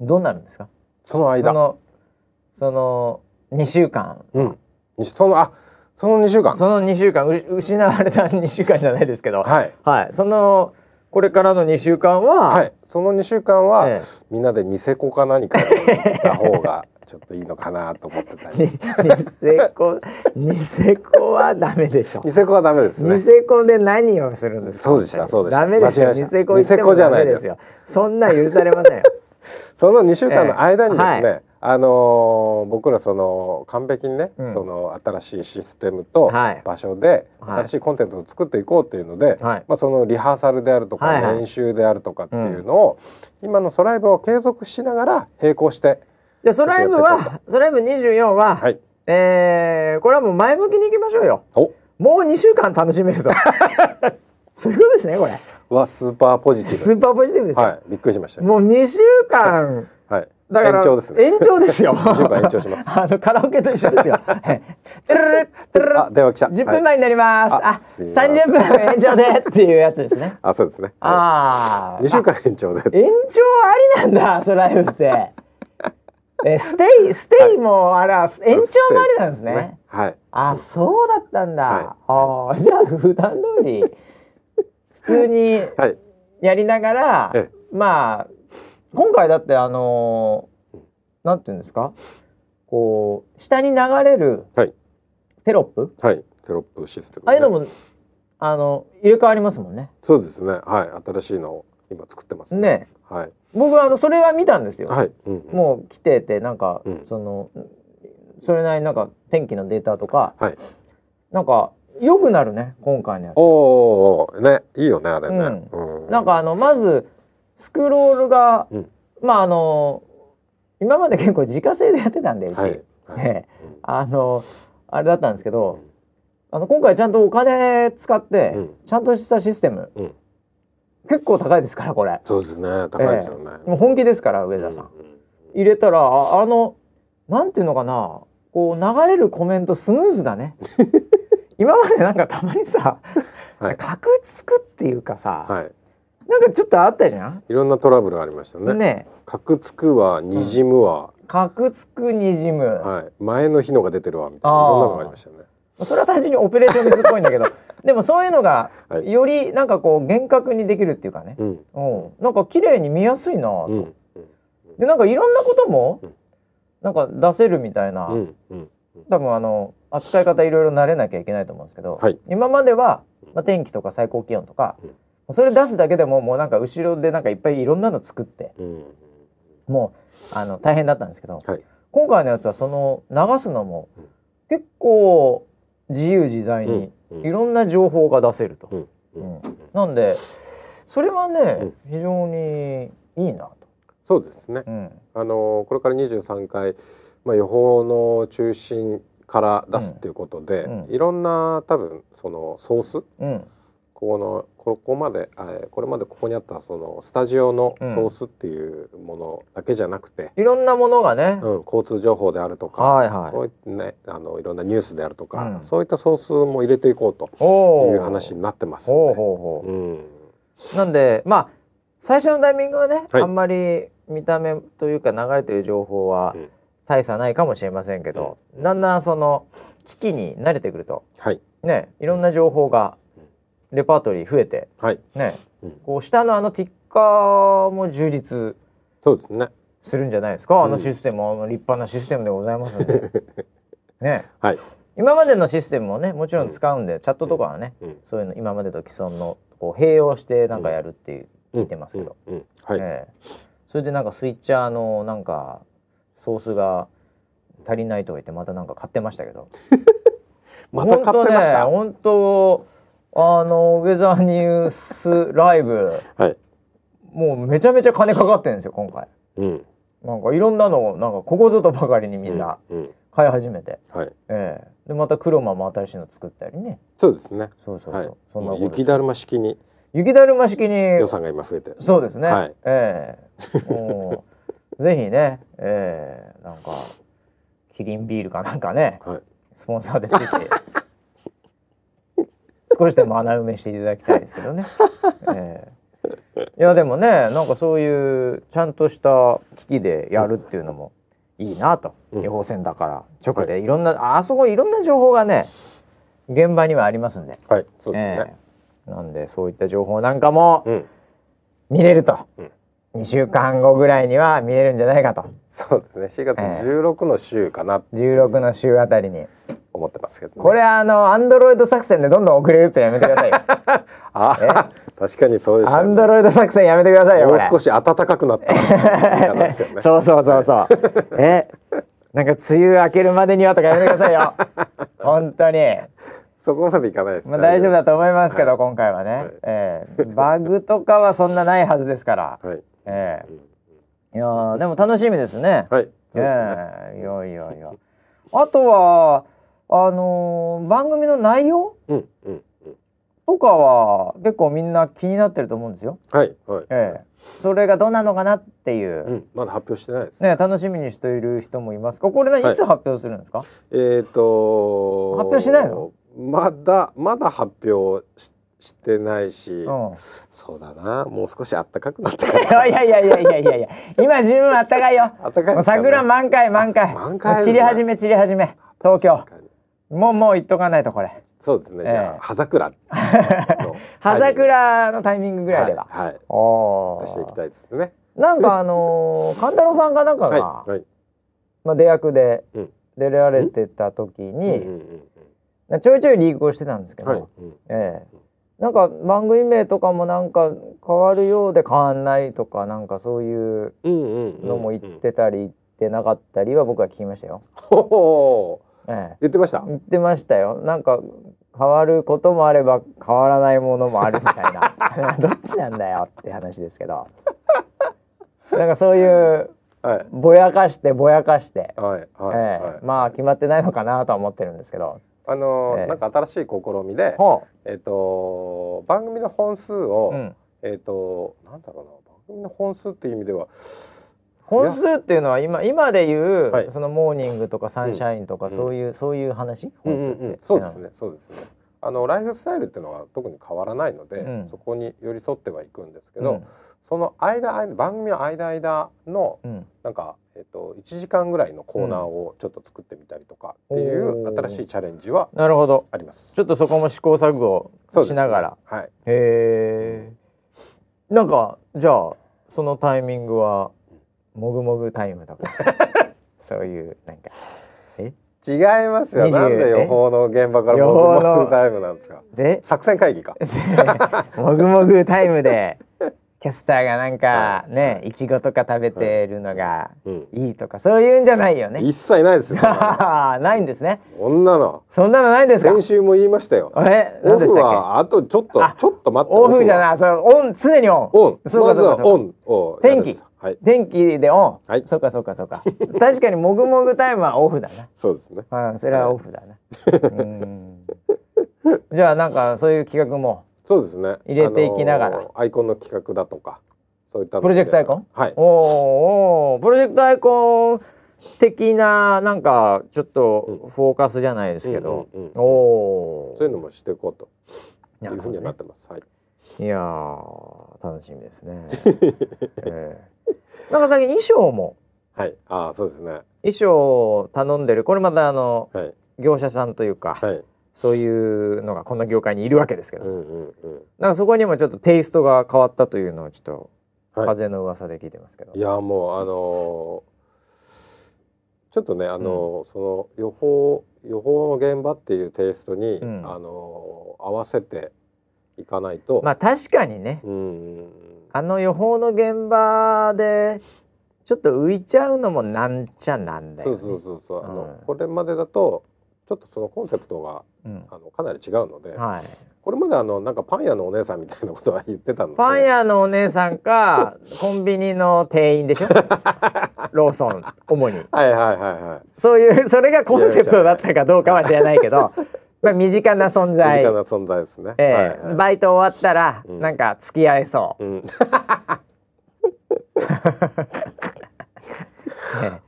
どうなるんですか、その間。そのその2週間、うん、そのあその2週間？その2週間。失われた2週間じゃないですけど。はい、はい、そのこれからの2週間は、はい、その2週間は、ええ、みんなでニセコか何かた方がちょっといいのかなと思ってたり。ニセコ、ニセコはダメでしょ。ニセコはダメですね。ニセコで何をするんですそうでした、そうでした。ダメですよ。ニセコニセコじゃないです。よ。そんな許されません その2週間の間にですね、え。はいあのー、僕らその完璧にね、うん、その新しいシステムと場所で新しいコンテンツを作っていこうっていうので、はい、まあ、そのリハーサルであるとか、練習であるとかっていうのを、今のソライブを継続しながら並行してじゃソライブはソライブ24は、はい、えー、これはもう前向きにいきましょうよ。もう2週間楽しめるぞ。そういうことですねこれ。はスーパーポジティブ。スーパーポジティブですよ、はい、びっくりしました、もう2週間はいだから延長ですね。延長ですよ。延長します。あのカラオケと一緒ですよ。あ、電話来た。十分前になります。あ、三十分延長でっていうやつですね。あ、そうですね。ああ。二週間延長で。延長ありなんだ、 SOLiVE って。え、ステイ、ステイもあら、延長もありなんですね。はい。あ、そうだったんだ。ああ、じゃあ普段通り。普通に。やりながら、まあ。今回だってあのー、なんていうんですか？こう下に流れるテロップ、はい、テロップシステム、ね、ああいうのもあの入れ替わりますもんね。そうですね。はい。新しいのを今作ってますね、ね、はい。僕はあのそれは見たんですよ、はい。うんうん、もう来ててなんか、うん、そのそれなりになんか天気のデータとか、はい、なんか良くなるね今回のやつ。おおねいいよねあれね、うん、なんかあのまずスクロールが、うん、まああの今まで結構自家製でやってたんでうち、はい。はい、あのあれだったんですけど、あの今回ちゃんとお金使って、ちゃんとしたシステム、結構高いですからこれ。そうですね。高いですよね、えー、もう本気ですから上田さん、入れたらあのなんていうのかな。こう流れるコメントスムーズだね。今までなんかたまにさ、はい、カクつくっていうかさ、はい、なんかちょっとあったじゃん？いろんなトラブルありましたね。ね。カクつくはにじむは、カクつくにじむ。はい。前の日のが出てるわみたいな。いろんなのがありましたね。それは単純にオペレーションミスっぽいんだけど。でもそういうのがよりなんかこう厳格にできるっていうかね、うん、なんか綺麗に見やすいなと、うん、でなんかいろんなこともなんか出せるみたいな、うん。うん、多分あの扱い方いろいろ慣れなきゃいけないと思うんですけど、はい、今までは、まあ、天気とか最高気温とか、うんそれ出すだけでももうなんか後ろでなんかいっぱいいろんなの作って、うん、もうあの大変だったんですけど、はい、今回のやつはその流すのも結構自由自在にいろんな情報が出せると。うん、なんでそれはね、非常にいいなと。そうですね、あのこれから23回、まあ、予報の中心から出すっていうことで、いろんな多分そのソース、ここのここまで、えこれまでここにあったそのスタジオのソースっていうものだけじゃなくて、うん、いろんなものがね、うん、交通情報であるとか、はいはい、そういったねあのいろんなニュースであるとか、うん、そういったソースも入れていこうという話になってますので。ほうほうほう。うん、なんでまあ最初のタイミングはね、はい、あんまり見た目というか流れてる情報は大差ないかもしれませんけど、だんだんその危機に慣れてくると、はい、ねいろんな情報がレパートリー増えて、はい、ね、うん、こう下のあのティッカーも充実そうですね。するんじゃないですか、うん、あのシステム、あの立派なシステムでございますので。ね、はい、今までのシステムもねもちろん使うんで、うん、チャットとかはね、そういうの今までと既存のこう併用してなんかやるっていう、聞いてますけど、はい。えー、それでなんかスイッチャーのなんかソースが足りないとか言ってまたなんか買ってましたけど。また買ってました？本当、ね、あのウェザーニュースライブ、はい、もうめちゃめちゃ金かかってるんですよ今回、うん、なんかいろんなのなんかここぞとばかりにみんな買い始めて、うんうん、はい。えー、でまた黒マも新しいの作ったりね。そうですね。そうそうそう、はい、そんな雪だるま式に雪だるま式に予算が今増えて。そうですね、はい、ええ。ー、もう ぜひねえー、なんかキリンビールかなんかね、はい、スポンサーでついて少しでも穴埋めしていただきたいですけどね。えー、いやでもねなんかそういうちゃんとした機器でやるっていうのもいいなと、うん、予報線だから。直でい。ろんな、はい、あそこいろんな情報がね現場にはありますんで。はい、そうですね、えー、なんでそういった情報なんかも見れると。うん2週間後ぐらいには見れるんじゃないかと。そうですね。4月16の週かな、えー、16の週あたりに。思ってますけど、ね、これあのアンドロイド作戦でどんどん遅れるってやめてくださいよ。あ確かにそうです、ね、アンドロイド作戦やめてくださいよもう少し暖かくなった、ね、そうそうそうそう。えなんか梅雨明けるまでにはとかやめてくださいよ。本当に。そこまでいかないです、まあ、大丈夫だと思いますけど、はい、今回はね、はい、えー、バグとかはそんなないはずですから、はい、えー、いやでも楽しみですね。はい。そうですね、えー、いやいやいや。あとはあのー、番組の内容、うんうん、とかは結構みんな気になってると思うんですよ。はいはい。ええ。それがどうなのかなっていう、うん、まだ発表してないです。ね。ね楽しみにしている人もいます。か。これ、ね、い。つ発表するんですか？はい、えっ、ー、と発表しないの？まだまだ発表ししてないし、うん、そうだな。もう少し暖かくなってから。いやいやいやいやいやいや。今十分暖かいよ。暖かい、ね、桜満開満開。満開、散り始め散り始め。東京。もうもう言っとかないとこれ。そうですね、えー、じゃあ葉桜。葉桜のタイミングぐらいでははい、はい、おしていきたいですね。なんかあのー、勘太郎さんがなんかが、はいはい、まあ出役で出られてた時に、うん、ちょいちょいリークをしてたんですけど、はいうん、ええ。ー、なんか番組名とかもなんか変わるようで変わんないとかなんかそういうのも言ってたり言ってなかったりは僕は聞きましたよ。ええ、言ってました？言ってましたよ。なんか変わることもあれば変わらないものもあるみたいな。どっちなんだよって話ですけど。なんかそういうはい、ぼやかしてぼやかして、はいはい、えー、まあ決まってないのかなとは思ってるんですけど。あのーえ。ー、なんか新しい試みで、えっ、ー、と番組の本数を、うん、えっ、ー、となんだろうな番組の本数っていう意味では本数っていうのは今今でいう、はい、そのモーニングとかサンシャインとか、そういう、そういう話？本数って、うん。うん、そうですね。そうですね。あのライフスタイルっていうのは特に変わらないので、うん、そこに寄り添ってはいくんですけど、うん、その間間番組の間間の、うん、なんか、えっと、1時間ぐらいのコーナーをちょっと作ってみっていう新しいチャレンジはなるほど。あります。ちょっとそこも試行錯誤しながら。ね、はい、へえ。なんかじゃあそのタイミングはもぐもぐタイムとか？そういうなんか。え？違いますよ。なんで予報の現場からもぐもぐタイムなんですか？で作戦会議か。もぐもぐタイムでキャスターがなんかね、いちごとか食べてるのがいいとか、そういうんじゃないよね。一切ないですよ。ないんですね。そんなの。そんなのないんですか？先週も言いましたよ。え、オフはあとちょっとちょっと待って。オフじゃない、それオン常にオン。オン。そうかそうか。オン。天気。はい、天気でオン。はい。そうかそうかそうか。確かにもぐもぐタイムはオフだな。そうですね。うん、それはオフだな。うん。じゃあなんかそういう企画も。そうですね。入れていきながら。アイコンの企画だとか。そういったプロジェクトアイコン？はい。おおプロジェクトアイコン的ななんかちょっとフォーカスじゃないですけど、うんうんうん、おおそういうのもしていこうと。いうふうにはなってます、ね、はい。いや楽しみですね、えー、なんか最近衣装も。はい。あそうですね。衣装を頼んでる。これまたあの、はい、業者さんというか、はい、そういうのがこの業界にいるわけですけど、うんうんうん、なんかそこにもちょっとテイストが変わったというのをちょっと風の噂で聞いてますけど、い、やもうあのー、ちょっとねあのーうん、その予報予報の現場っていうテイストに、うん、あのー、合わせていかないと。まあ確かにね、うん、あの予報の現場でちょっと浮いちゃうのもなんちゃなんだよ、ね、そうそうそうそう、あのこれまでだとちょっとそのコンセプトが、あのかなり違うので、はい、これまであのなんかパン屋のお姉さんみたいなことは言ってたのパン屋のお姉さんか コンビニの店員でしょ？ローソン主に。はいはいはいはい。そういうそれがコンセプトだったかどうかは知らないけどまあ身近な存在。身近な存在ですね、えーはいはい、バイト終わったら、うん、なんか付き合えそう、うん、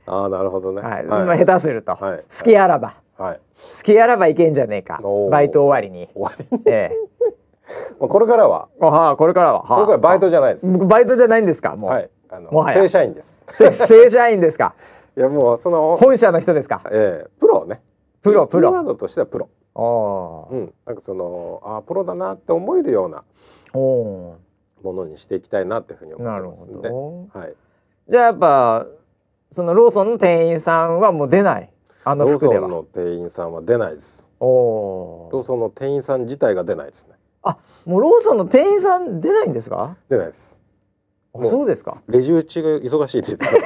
ああなるほどね、はい。はい、まあ下手すると、はい、好きあらば、はい、好きあらばいけんじゃねえか。バイト終わりに。終わりええ。これからは。あはこれからは。これからバイトじゃないです。バイトじゃないんですか？もう、はい、あの正社員です。正社員ですか？いやもうその。本社の人ですか？ええ。プロね。プロプロ。ワードとしてはプロ。ああ。うん。なんかそのあプロだなって思えるような。ものにしていきたいなっていうふうに思ってますので、はい、じゃあやっぱそのローソンの店員さんはもう出ないあの服では。ローソンの店員さんは出ないです。おローソンの店員さん自体が出ないですね。あもうローソンの店員さん出ないんですか？出ないです。そうですか。レジ打ちが忙しいって言って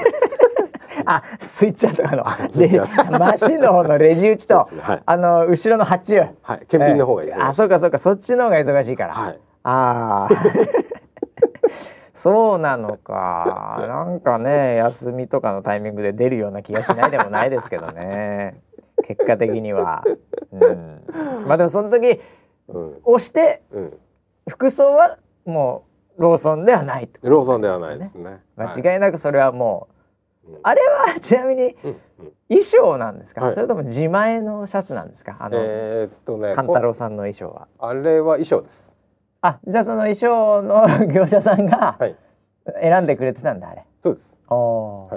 た あスイッチャーとかのマシンの方のレジ打ちと、はい、あの後ろの発注。はい。検品の方がいい、えー、あそうかそうか。そっちの方が忙しいから、はい、ああそうなのか。なんかね休みとかのタイミングで出るような気がしないでもないですけどね。結果的には、うん、まあでもその時、うん、押して、うん、服装はもうローソンではないと、ね、ローソンではないですね。間違いなくそれはもう、うん、あれはちなみに衣装なんですか、はい、それとも自前のシャツなんですか？あの、えー、っとね勘太郎さんの衣装は。あれは衣装ですあじゃあその衣装の 業者さんが選んでくれてたんだあれ。そうです。は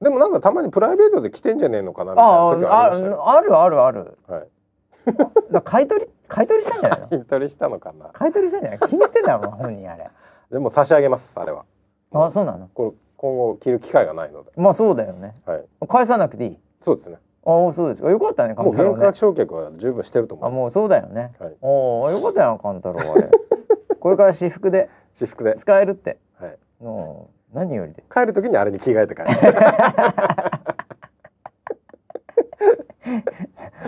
い。でもなんかたまにプライベートで着てんじゃねえのかなみたいな時ありああるあるある。はい。だ 買い取り買い取りしたんじゃないの？買い取りしたのかな。買い取りしたんじゃない？気に入ってんだもん本人あれ。でも差し上げますあれは。あそうなの？これ今後着る機会がないので。まあそうだよね。はい。返さなくていい？そうですね。ああそうですか。よかったね。もう原価償却は十分してると思う。あもうそうだよね。はい。おおよかったよ勘太郎あれ。これから私服で私服で使えるって。はい。もう何よりで。帰る時にあれに着替えて帰る。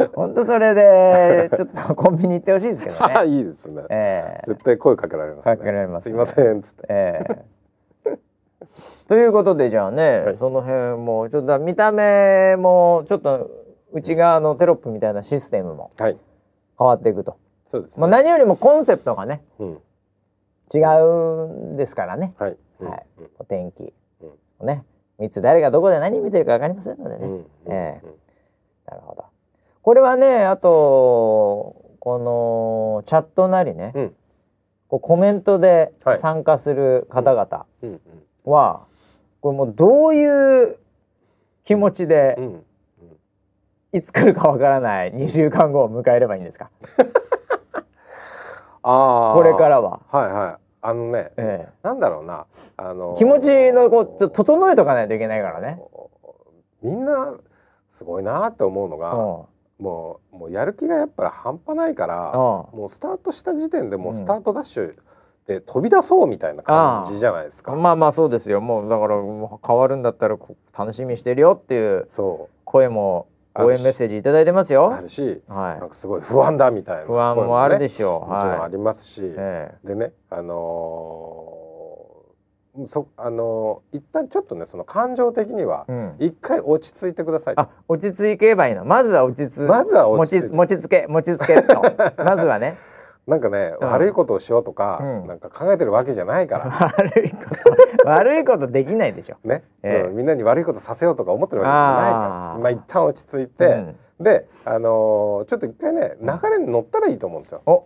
本当それでちょっとコンビニ行ってほしいですけどね。いいですね。えー、絶対声かけられます、ね、かけられます、ね、すいませんつって。えー、ということでじゃあね、はい、その辺もちょっと見た目もちょっと内側のテロップみたいなシステムも変わっていくと。そうです、ね、まあ何よりもコンセプトがね、うん、違うんですからね。はい。はい。お天気、うん、ね、いつ誰がどこで何見てるかわかりませんのでね。うん、ええ。ー、なるほど。これはね、あとこのチャットなりね、うん、こうコメントで参加する方々は、これもうどういう気持ちで、いつ来るかわからない2週間後を迎えればいいんですか？あこれからは。はいはい。あのね、ええ、なんだろうな、あのー、気持ちのこう整えとかないといけないからね。みんなすごいなって思うのが、もうもうやる気がやっぱり半端ないから、もうスタートした時点でもうスタートダッシュで飛び出そうみたいな感じじゃないですか。まあまあそうですよ。もうだから変わるんだったら楽しみしてるよっていう声も応援メッセージ頂いてますよ。あるし、はい、なんかすごい不安だみたいな、ね、不安もあるでしょう。もちろんありますし、はい、でね、あのー、そあのー、一旦ちょっとねその感情的には一回落ち着いてください、うん、あ落ち着けばいいの。まずは落ち着まずは落ち着持ち着け持ち着けと まずはねなんかね、うん、悪いことをしようとか、うん、なんか考えてるわけじゃないから。悪いこと。悪いことできないでしょ。ね、えー、みんなに悪いことさせようとか思ってるわけじゃないからまあ一旦落ち着いて、うん、であのー、ちょっと一回ね流れに乗ったらいいと思うんですよ。お。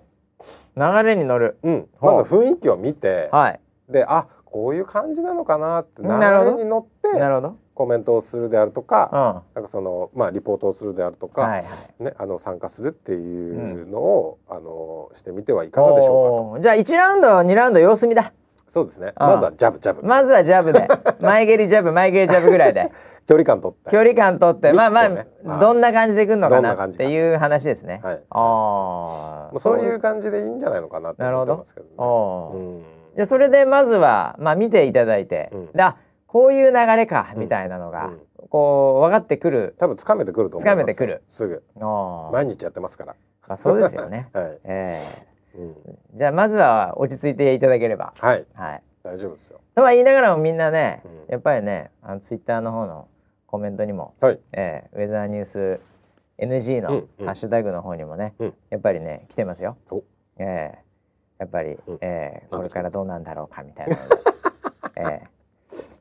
流れに乗る、うん、まず雰囲気を見て、はい、であこういう感じなのかなって流れに乗って。なるほどコメントをするであるとか、うん、なんかそのまあリポートをするであるとか、はいはい、ねあの参加するっていうのを、うん、あのしてみてはいかがでしょうかじゃあ1ラウンド2ラウンド様子見だ。そうですね。まずはジャブジャブ。まずはジャブで 前蹴りジャブ前蹴りジャブぐらいで。距離感取って。距離感取って、まあまあ、ね、どんな感じでくるのかなっていう話ですね。はい。ああ。そういう感じでいいんじゃないのかなって思ってますけど、ね。なるほど。うん。じゃそれでまずはまあ見ていただいて、うん、だこういう流れかみたいなのが、こう分かってくる。多分つかめてくると思いめてくる。すぐ。毎日やってますから。あそうですよね、はい。えーうん、じゃあまずは落ち着いていただければ。はい、はい、大丈夫ですよ。とは言いながらもみんなね、うん、やっぱりねあのツイッターの方のコメントにも、はい。えー、ウェザーニュース NG のハッシュタグの方にもね、うん、やっぱりね来てますよ。えー、やっぱり、うん、えー、これからどうなんだろうかみたいな、えー、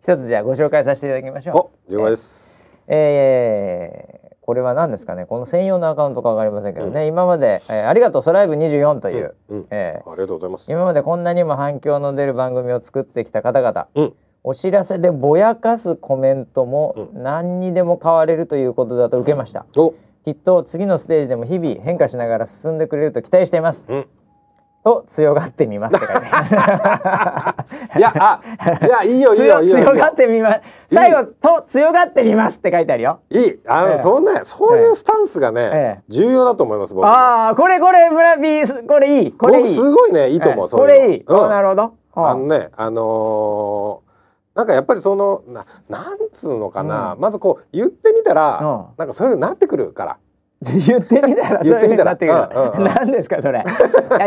一つじゃあご紹介させていただきましょう。了解です。えー、これは何ですかね？この専用のアカウントかわかりませんけどね、うん、今まで、えー、ありがとうソライブ24という、うんうん、えー、ありがとうございます。今までこんなにも反響の出る番組を作ってきた方々、うん、お知らせでぼやかすコメントも何にでも変われるということだと受けました、きっと次のステージでも日々変化しながら進んでくれると期待しています、と強がってみますって書い や、あ、いや、いいよ、いいよ、いいよ。強がってみます。最後、と強がってみますって書いてあるよ。いい、あの、ええ、そんな、そういうスタンスがね、え、重要だと思います。僕ああ、これ、これ、村ビー、これいい。これいい。すごいね、いいと思う。これいい。なるほど。あのね、あのなんかやっぱりそのななんつうのかな、まずこう言ってみたら、なんかそういうのなってくるから。言ってみたらそういうふうになってくる。何ですかそれ。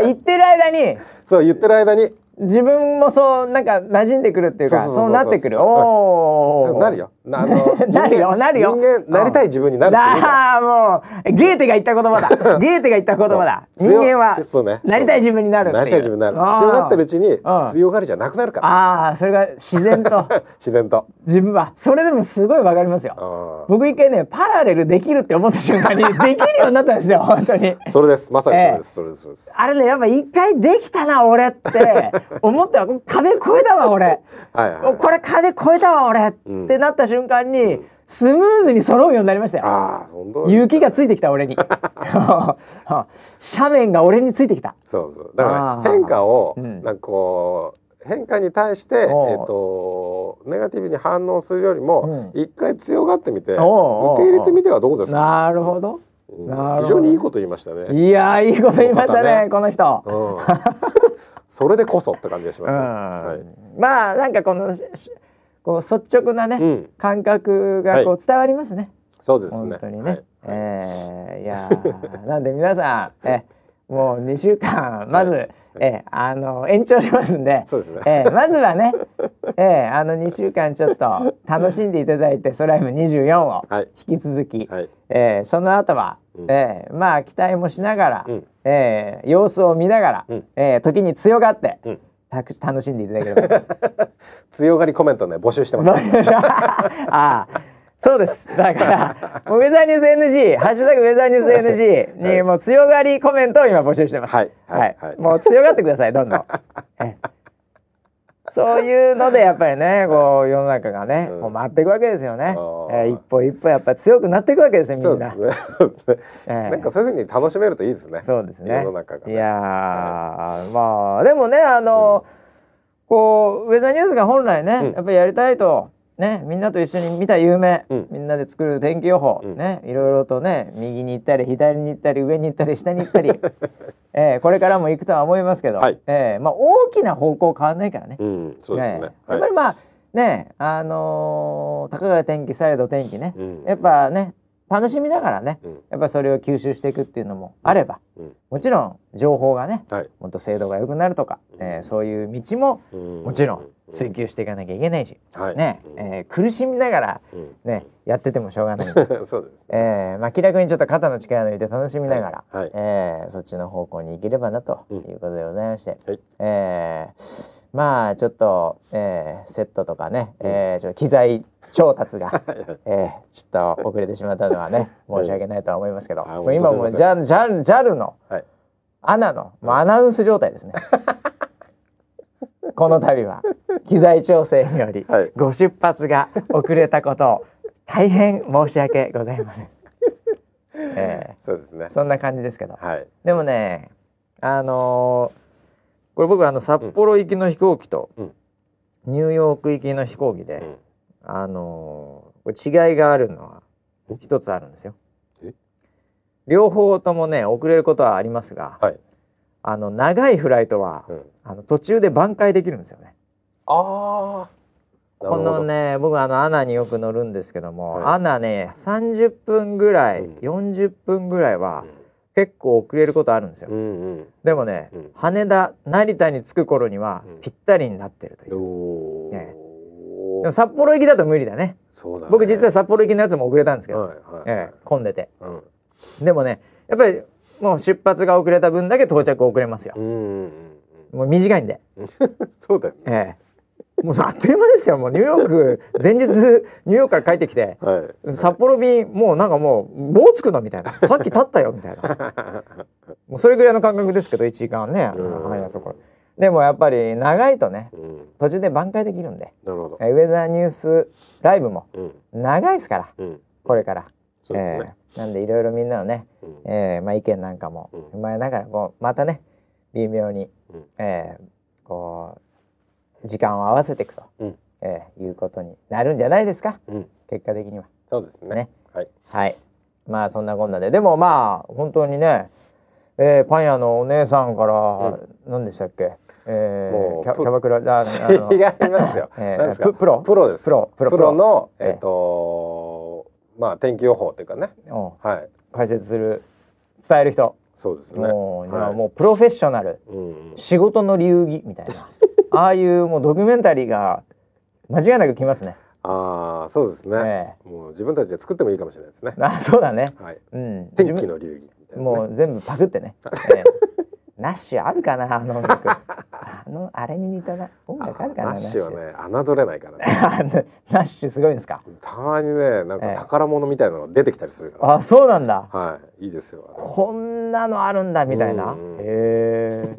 言ってる間に。そう言ってる間に。自分もそうなんか馴染んでくるっていうかそうなってくる。おおなるよ。あの なるよなるよ。人間なりたい自分になるああもうゲーテが言った言葉だ。ゲーテが言った言葉だ。人間はなりたい自分になるなりたい自分になる。強がってるうちに強がりじゃなくなるから。ああそれが自然と。自然と。自分は。それでもすごいわかりますよ。僕一回ねパラレルできるって思った瞬間にできるようになったんですよ本当に。それです。まさにそれです、それですそれです。あれねやっぱ一回できたな俺って思ったわ壁越えたわ俺はい、これ壁越えたわ俺、ってなった瞬間に、スムーズに揃うようになりましたよ。あ雪がついてきた俺に。斜面が俺についてきた。そうそう。だから変化を、なんかこう変化に対して、えっ、とネガティブに反応するよりも、一、回強がってみて受け入れてみてはどうですか？なるほど。非常にいいこと言いましたね。いやいいこと言いましたねこの人。それでこそって感じがします、はい、まあなんかこのこう率直なね、うん、感覚がこう伝わりますね。はい、そうですね。本当にね。はい、えー、いや なんで皆さんえもう2週間まず、はい、えあの延長しますんで。そうですね、えまずはね、えあの2週間ちょっと楽しんでいただいて「ソライム24」を引き続き、はい、えその後は、うん、えまあ期待もしながら、うん、え様子を見ながら、うん、え時に強がって、うん、楽しんでいただければ 強がりコメントね募集してます、ああそうです。だから、ウェザーニュース NG、ハッシュタグウェザーニュース NG に、もう強がりコメントを今募集してます。はい。はい。はい、もう強がってください、どんどん。そういうのでやっぱりねこう世の中がね、こう回っていくわけですよね、えー、一歩一歩やっぱり強くなっていくわけですよみんな。そうですね。えー、なんかそういうふうに楽しめるといいですね。そうですね。世の中が、ね、いや、はい、まあでもねあの、うん、こうウェザーニュースが本来ね、うん、やっぱりやりたいとねみんなと一緒に見た夢、うん、みんなで作る天気予報、うん、ねいろいろとね右に行ったり左に行ったり上に行ったり下に行ったり、えー、これからも行くとは思いますけど、はい、えー、まあ、大きな方向変わんないからね。うん、そうですね、ねやっぱりまあねあのー、高川天気サイド天気ね、やっぱね楽しみながらね、うん、やっぱりそれを吸収していくっていうのもあれば、うん、もちろん情報がね、はい、もっと精度が良くなるとか、うん、えー、そういう道ももちろん追求していかなきゃいけないし、ね、えー、苦しみながらね、やっててもしょうがない。そうです、えー、まあ気楽にちょっと肩の力抜いて楽しみながら、はい、えー、そっちの方向に行ければなということでございまして、はい、えーまあちょっと、えー、セットとかね、えー、ちょっと機材調達が、えー、ちょっと遅れてしまったのはね申し訳ないとは思いますけど、もう今もう JAL の、はい、アナのもうアナウンス状態ですね。この度は機材調整によりご出発が遅れたことを大変申し訳ございません。えー、そうですね。そんな感じですけど、はい、でもねあのーこれ僕あの札幌行きの飛行機と、ニューヨーク行きの飛行機で、あのこれ違いがあるのは一つあるんですよ。両方ともね遅れることはありますが、はい、あの長いフライトは、うん、あの途中で挽回できるんですよね。あこのね僕あのアナによく乗るんですけども、はい、アナね30分ぐらい、うん、40分ぐらいは、うん。結構遅れることあるんですよ、うんうん、でもね、うん、羽田成田に着く頃にはぴったりになってるという、ね、でも札幌行きだと無理だね、ね、僕実は札幌行きのやつも遅れたんですけど、はいはい。ええ、混んでて、うん、でもねやっぱりもう出発が遅れた分だけ到着遅れますよ、もう短いんで。そうだよね、ええ。もうあっという間ですよ。もうニューヨーク 前日ニューヨークから帰ってきて、はい、札幌便もうなんかもう棒つくのみたいな。さっき立ったよみたいな。もうそれぐらいの感覚ですけど1時間ねはいあそこでもやっぱり長いとね、うん、途中で挽回できるんで。なるほど。ウェザーニュースライブも長いですから、うん、これから。そうですね、えー、なんでいろいろみんなのね、うん、えー、まあ、意見なんかも踏まえながらこうまたね微妙に、うん、えー、こう時間を合わせていくと、うん、えー、いうことになるんじゃないですか、うん、結果的には。そうですね、ね、はい、はい、まあそんなこんなで。でもまあ本当にね、えー、パン屋のお姉さんから、うん、何でしたっけ？えー、キャキャバクラああの 違いますよ。えー、プロ。プロです。プロプロプロ。のえっ、ー、とまあ天気予報というかね。はい。解説する伝える人。そうですね。もう、はい、もうプロフェッショナル、うん、仕事の流儀みたいな。ああいうもうドキュメンタリーが間違いなく来ますね。ああそうですね、えー、もう自分たちで作ってもいいかもしれないですね。あそうだね。はい。うん。天気の流儀みたいな、ね、もう全部パクってね。えーナッシュあるかなあの音楽。あのあれに似たな音楽あるかなナッシュ。はね侮れないからね。ナッシュすごいですか？たまにねなんか宝物みたいなのが出てきたりするから、あそうなんだ。はいいいですよ。こんなのあるんだみたいな。へ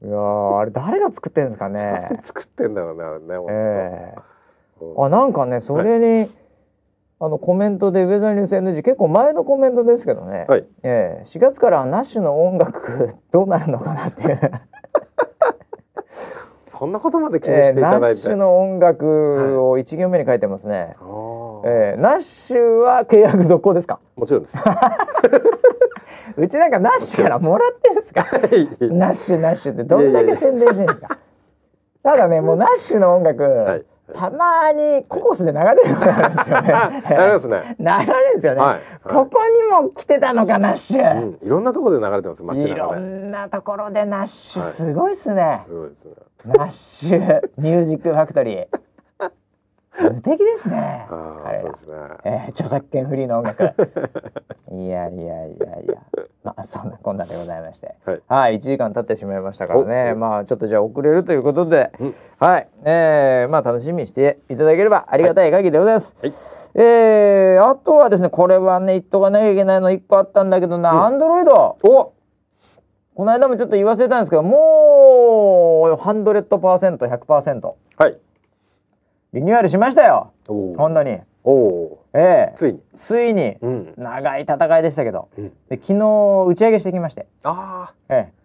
え。いやあれ誰が作ってんですかね？作ってんだろうねあれねえー、あなんかねそれに、はいあのコメントでウェザーニュース NG 結構前のコメントですけどね、はい、えー、4月からナッシュの音楽どうなるのかなっていう。そんなことまで気にしていただいて、ナッシュの音楽を一行目に書いてますね、はい、えー、ナッシュは契約続行ですか？もちろんです。うちなんかナッシュからもらってんですか？ナッシュナッシュってどんだけ宣伝してんですか？ただねもうナッシュの音楽、はいたまにココスで流れるんですよね。流れますね。流れるんですよね、はいはい、ここにも来てたのかナッシュ、うん、いろんなところで流れてます街中いろんなところでナッシュ、すごいっすね。すごいですね。ナッシュミュージックファクトリー。無敵ですね。彼ら。ね、えー、著作権フリーの音楽。いやいやいやいや。まあそんなこんなでございまして。はい。はい、1時間経ってしまいましたからね。まあちょっとじゃあ遅れるということで、うん、はい。えー、まあ楽しみにしていただければありがたい限りでございます。はい。えー、あとはですね、これはね言っとかなきゃいけないの一個あったんだけどな、アンドロイド。お。この間もちょっと言わせたんですけど、もうハンドレッドパーセント100%。はい。リニューアルしましたよ。本当に。おおええ。ついに。ついに、うん、長い戦いでしたけど、うん、で昨日打ち上げしてきまして。ああええ。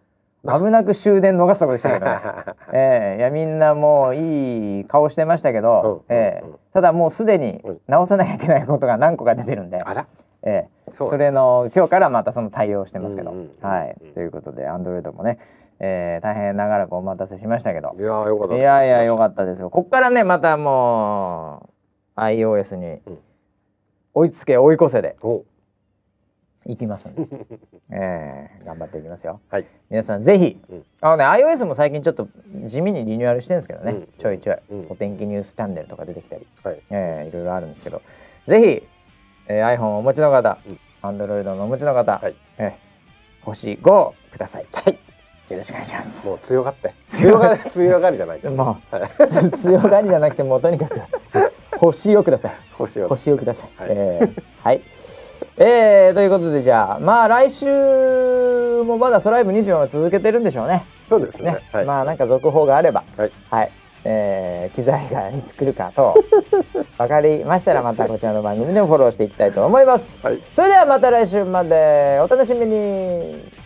危なく終電逃すとこでしたけど。ね、え。ー、いやみんなもういい顔してましたけど、うん、えー、ただもうすでに直さなきゃいけないことが何個か出てるんで、えー、それの今日からまたその対応してますけど、はい。ということでアンドロイドもねえー、大変長らくお待たせしましたけど。いやよかったいやいやよかったですよ。こっからねまたもう iOS に追いつけ追い越せで、いきますんで、えー、頑張っていきますよ。はい、皆さんぜひ、うん、あのね iOS も最近ちょっと地味にリニューアルしてるんですけどね、うん、ちょいちょい、うん、お天気ニュースチャンネルとか出てきたり、はい。えー、いろいろあるんですけど。ぜひ、えー、iPhone をお持ちの方、うん、Android のお持ちの方、はい。えー、星5ください。はいよろしくお願いします。もう強がって。強がり、強がりじゃないけど。まあ、強がりじゃなくて、もうとにかく 星をください。星を。星をください。はい。えー、はいえー、ということでじゃあまあ来週もまだソライブ24は続けてるんでしょうね。そうですね。ねはい、まあなんか続報があれば、はい、はい、えー、機材がいつ来るかと分かりましたらまたこちらの番組でもフォローしていきたいと思います。はい、それではまた来週までお楽しみに。